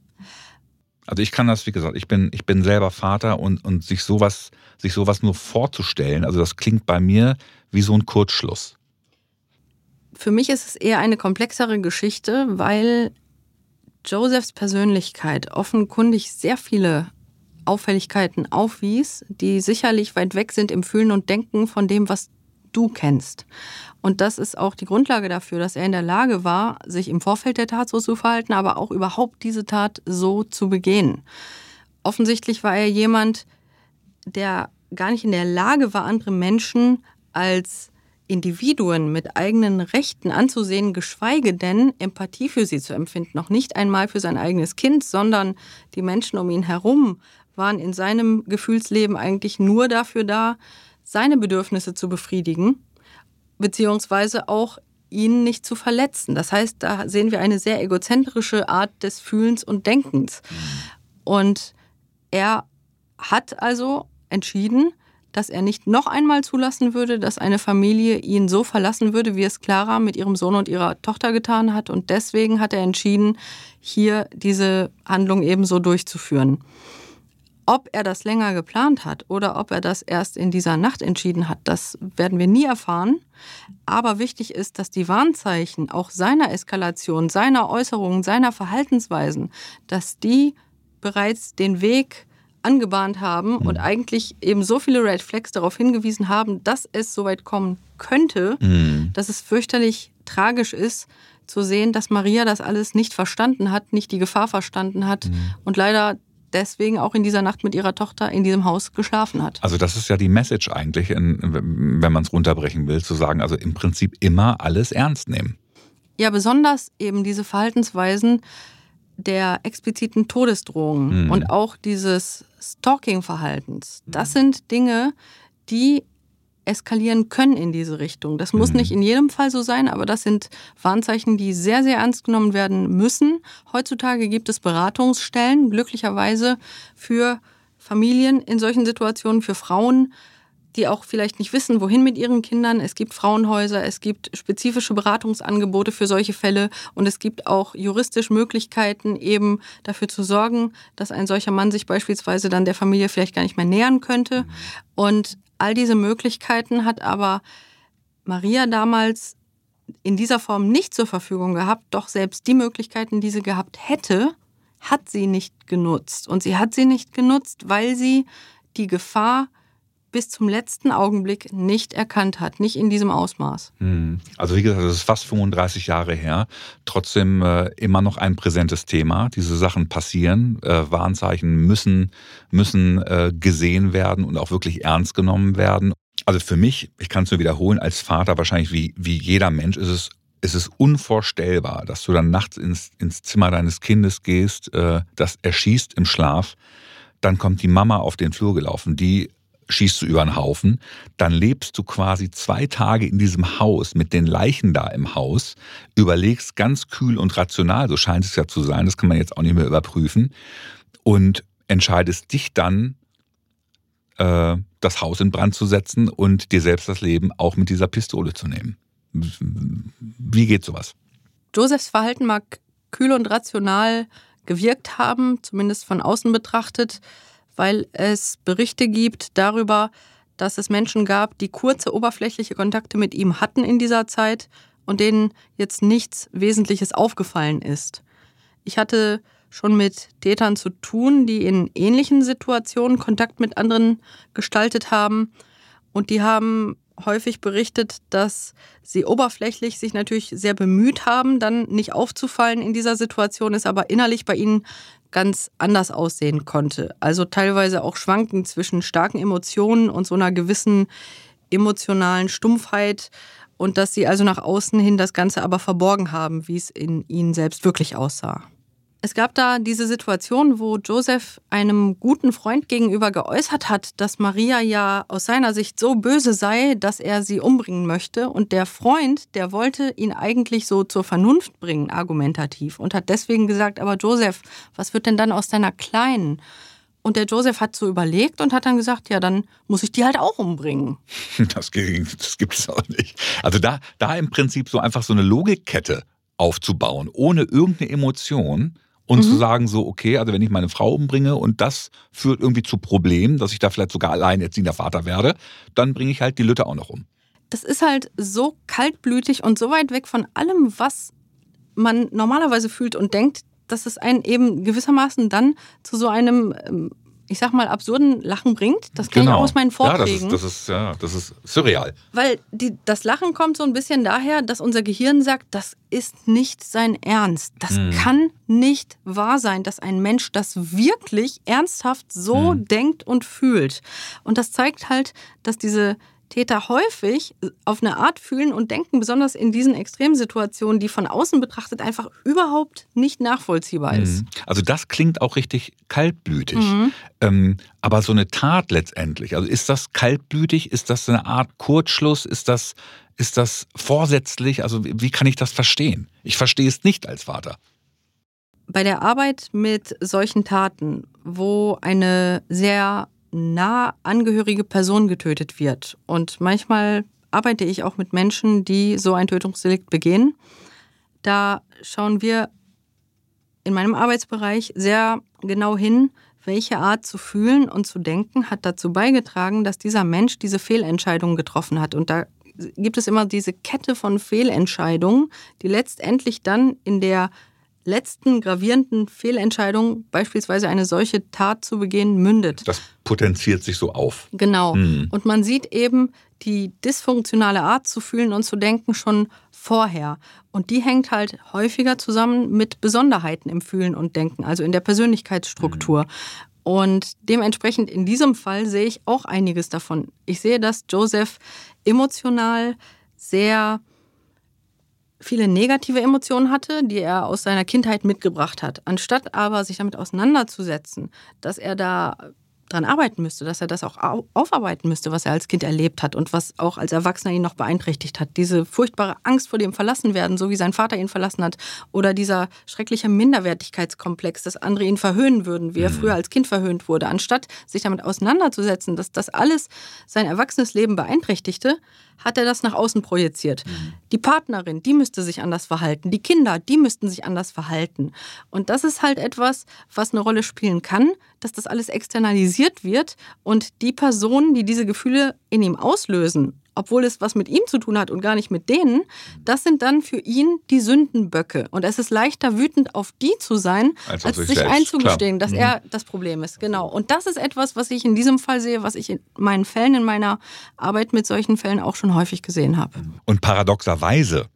Also ich kann das, wie gesagt, ich bin, ich bin selber Vater und, und sich sowas, sich sowas nur vorzustellen, also das klingt bei mir wie so ein Kurzschluss. Für mich ist es eher eine komplexere Geschichte, weil Josephs Persönlichkeit offenkundig sehr viele Auffälligkeiten aufwies, die sicherlich weit weg sind im Fühlen und Denken von dem, was du kennst. Und das ist auch die Grundlage dafür, dass er in der Lage war, sich im Vorfeld der Tat so zu verhalten, aber auch überhaupt diese Tat so zu begehen. Offensichtlich war er jemand, der gar nicht in der Lage war, andere Menschen als Individuen mit eigenen Rechten anzusehen, geschweige denn Empathie für sie zu empfinden. Noch nicht einmal für sein eigenes Kind, sondern die Menschen um ihn herum waren in seinem Gefühlsleben eigentlich nur dafür da, seine Bedürfnisse zu befriedigen, beziehungsweise auch ihn nicht zu verletzen. Das heißt, da sehen wir eine sehr egozentrische Art des Fühlens und Denkens. Und er hat also entschieden, dass er nicht noch einmal zulassen würde, dass eine Familie ihn so verlassen würde, wie es Clara mit ihrem Sohn und ihrer Tochter getan hat. Und deswegen hat er entschieden, hier diese Handlung ebenso durchzuführen. Ob er das länger geplant hat oder ob er das erst in dieser Nacht entschieden hat, das werden wir nie erfahren. Aber wichtig ist, dass die Warnzeichen auch seiner Eskalation, seiner Äußerungen, seiner Verhaltensweisen, dass die bereits den Weg angebahnt haben mhm. und eigentlich eben so viele Red Flags darauf hingewiesen haben, dass es so weit kommen könnte, mhm. dass es fürchterlich tragisch ist, zu sehen, dass Maria das alles nicht verstanden hat, nicht die Gefahr verstanden hat mhm. und leider deswegen auch in dieser Nacht mit ihrer Tochter in diesem Haus geschlafen hat. Also das ist ja die Message eigentlich, wenn man es runterbrechen will, zu sagen, also im Prinzip immer alles ernst nehmen. Ja, besonders eben diese Verhaltensweisen der expliziten Todesdrohungen mhm. und auch dieses Stalking-Verhaltens. Das sind Dinge, die eskalieren können in diese Richtung. Das muss Mhm. nicht in jedem Fall so sein, aber das sind Warnzeichen, die sehr, sehr ernst genommen werden müssen. Heutzutage gibt es Beratungsstellen, glücklicherweise für Familien in solchen Situationen, für Frauen, die auch vielleicht nicht wissen, wohin mit ihren Kindern. Es gibt Frauenhäuser, es gibt spezifische Beratungsangebote für solche Fälle und es gibt auch juristisch Möglichkeiten, eben dafür zu sorgen, dass ein solcher Mann sich beispielsweise dann der Familie vielleicht gar nicht mehr nähern könnte. Und all diese Möglichkeiten hat aber Maria damals in dieser Form nicht zur Verfügung gehabt, doch selbst die Möglichkeiten, die sie gehabt hätte, hat sie nicht genutzt. Und sie hat sie nicht genutzt, weil sie die Gefahr bis zum letzten Augenblick nicht erkannt hat, nicht in diesem Ausmaß. Mhm. Also wie gesagt, das ist fast 35 Jahre her. Trotzdem äh, immer noch ein präsentes Thema. Diese Sachen passieren. Äh, Warnzeichen müssen, müssen äh, gesehen werden und auch wirklich ernst genommen werden. Also für mich, ich kann es nur wiederholen, als Vater wahrscheinlich wie, wie jeder Mensch ist es es unvorstellbar, dass du dann nachts ins, ins Zimmer deines Kindes gehst, äh, das erschießt im Schlaf, dann kommt die Mama auf den Flur gelaufen, die schießt du über den Haufen, dann lebst du quasi zwei Tage in diesem Haus mit den Leichen da im Haus, überlegst ganz kühl und rational, so scheint es ja zu sein, das kann man jetzt auch nicht mehr überprüfen, und entscheidest dich dann, äh, das Haus in Brand zu setzen und dir selbst das Leben auch mit dieser Pistole zu nehmen. Wie geht sowas? Josephs Verhalten mag kühl und rational gewirkt haben, zumindest von außen betrachtet, weil es Berichte gibt darüber, dass es Menschen gab, die kurze oberflächliche Kontakte mit ihm hatten in dieser Zeit und denen jetzt nichts Wesentliches aufgefallen ist. Ich hatte schon mit Tätern zu tun, die in ähnlichen Situationen Kontakt mit anderen gestaltet haben und die haben häufig berichtet, dass sie oberflächlich sich natürlich sehr bemüht haben, dann nicht aufzufallen in dieser Situation, es aber innerlich bei ihnen ganz anders aussehen konnte. Also teilweise auch schwanken zwischen starken Emotionen und so einer gewissen emotionalen Stumpfheit und dass sie also nach außen hin das Ganze aber verborgen haben, wie es in ihnen selbst wirklich aussah. Es gab da diese Situation, wo Joseph einem guten Freund gegenüber geäußert hat, dass Maria ja aus seiner Sicht so böse sei, dass er sie umbringen möchte. Und der Freund, der wollte ihn eigentlich so zur Vernunft bringen, argumentativ, und hat deswegen gesagt, aber Joseph, was wird denn dann aus deiner Kleinen? Und der Joseph hat so überlegt und hat dann gesagt, ja, dann muss ich die halt auch umbringen. <laughs> Das, das gibt es auch nicht. Also da, da im Prinzip so einfach so eine Logikkette aufzubauen, ohne irgendeine Emotion und mhm. zu sagen so, okay, also wenn ich meine Frau umbringe und das führt irgendwie zu Problemen, dass ich da vielleicht sogar alleinerziehender Vater werde, dann bringe ich halt die Lütte auch noch um. Das ist halt so kaltblütig und so weit weg von allem, was man normalerweise fühlt und denkt, dass es einen eben gewissermaßen dann zu so einem ich sag mal, absurden Lachen bringt. Das kenne genau. ich auch aus meinen Vorträgen. Ja das, ist, das, ist, ja, das ist surreal. Weil die, das Lachen kommt so ein bisschen daher, dass unser Gehirn sagt, das ist nicht sein Ernst. Das hm. kann nicht wahr sein, dass ein Mensch das wirklich ernsthaft so hm. denkt und fühlt. Und das zeigt halt, dass diese Täter häufig auf eine Art fühlen und denken, besonders in diesen Extremsituationen, die von außen betrachtet einfach überhaupt nicht nachvollziehbar ist. Also das klingt auch richtig kaltblütig. Mhm. Ähm, aber so eine Tat letztendlich, also ist das kaltblütig? Ist das eine Art Kurzschluss? Ist das, ist das vorsätzlich? Also wie kann ich das verstehen? Ich verstehe es nicht als Vater. Bei der Arbeit mit solchen Taten, wo eine sehr nah angehörige Person getötet wird. Und manchmal arbeite ich auch mit Menschen, die so ein Tötungsdelikt begehen. Da schauen wir in meinem Arbeitsbereich sehr genau hin, welche Art zu fühlen und zu denken hat dazu beigetragen, dass dieser Mensch diese Fehlentscheidung getroffen hat. Und da gibt es immer diese Kette von Fehlentscheidungen, die letztendlich dann in der letzten gravierenden Fehlentscheidung, beispielsweise eine solche Tat zu begehen, mündet. Das potenziert sich so auf. Genau. Mhm. Und man sieht eben die dysfunktionale Art zu fühlen und zu denken schon vorher. Und die hängt halt häufiger zusammen mit Besonderheiten im Fühlen und Denken, also in der Persönlichkeitsstruktur. Mhm. Und dementsprechend in diesem Fall sehe ich auch einiges davon. Ich sehe, dass Joseph emotional sehr viele negative Emotionen hatte, die er aus seiner Kindheit mitgebracht hat. Anstatt aber sich damit auseinanderzusetzen, dass er da dran arbeiten müsste, dass er das auch aufarbeiten müsste, was er als Kind erlebt hat und was auch als Erwachsener ihn noch beeinträchtigt hat. Diese furchtbare Angst vor dem Verlassenwerden, so wie sein Vater ihn verlassen hat, oder dieser schreckliche Minderwertigkeitskomplex, dass andere ihn verhöhnen würden, wie er mhm. früher als Kind verhöhnt wurde. Anstatt sich damit auseinanderzusetzen, dass das alles sein erwachsenes Leben beeinträchtigte, hat er das nach außen projiziert. Mhm. Die Partnerin, die müsste sich anders verhalten. Die Kinder, die müssten sich anders verhalten. Und das ist halt etwas, was eine Rolle spielen kann, dass das alles externalisiert wird und die Personen, die diese Gefühle in ihm auslösen, obwohl es was mit ihm zu tun hat und gar nicht mit denen, das sind dann für ihn die Sündenböcke. Und es ist leichter, wütend auf die zu sein, als, als sich selbst. einzugestehen, Klar. dass mhm. er das Problem ist. Genau. Und das ist etwas, was ich in diesem Fall sehe, was ich in meinen Fällen, in meiner Arbeit mit solchen Fällen auch schon häufig gesehen habe. Und paradoxerweise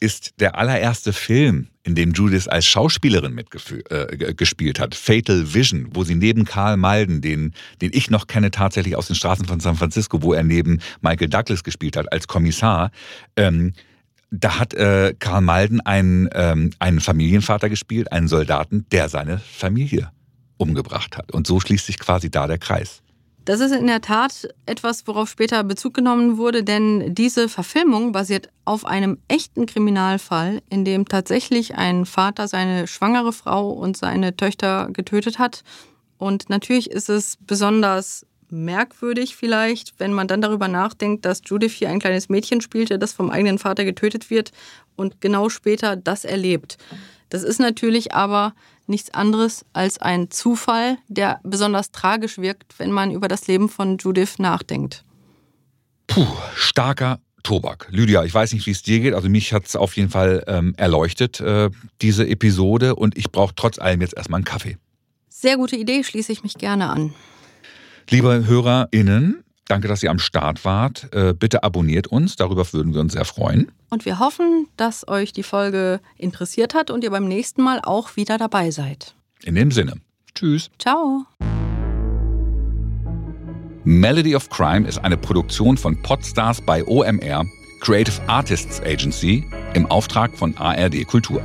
ist der allererste Film, in dem Judith als Schauspielerin mitgespielt äh, hat, Fatal Vision, wo sie neben Karl Malden, den, den ich noch kenne tatsächlich aus den Straßen von San Francisco, wo er neben Michael Douglas gespielt hat als Kommissar, ähm, da hat äh, Karl Malden einen, ähm, einen Familienvater gespielt, einen Soldaten, der seine Familie umgebracht hat. Und so schließt sich quasi da der Kreis. Das ist in der Tat etwas, worauf später Bezug genommen wurde, denn diese Verfilmung basiert auf einem echten Kriminalfall, in dem tatsächlich ein Vater seine schwangere Frau und seine Töchter getötet hat. Und natürlich ist es besonders merkwürdig vielleicht, wenn man dann darüber nachdenkt, dass Judith hier ein kleines Mädchen spielte, das vom eigenen Vater getötet wird und genau später das erlebt. Das ist natürlich aber nichts anderes als ein Zufall, der besonders tragisch wirkt, wenn man über das Leben von Judith nachdenkt. Puh, starker Tobak. Lydia, ich weiß nicht, wie es dir geht. Also mich hat es auf jeden Fall ähm, erleuchtet, äh, diese Episode. Und ich brauche trotz allem jetzt erstmal einen Kaffee. Sehr gute Idee, schließe ich mich gerne an. Liebe HörerInnen, Danke, dass ihr am Start wart. Äh, bitte abonniert uns, darüber würden wir uns sehr freuen. Und wir hoffen, dass euch die Folge interessiert hat und ihr beim nächsten Mal auch wieder dabei seid. In dem Sinne. Tschüss. Ciao. Melody of Crime ist eine Produktion von Podstars bei OMR, Creative Artists Agency, im Auftrag von ARD Kultur.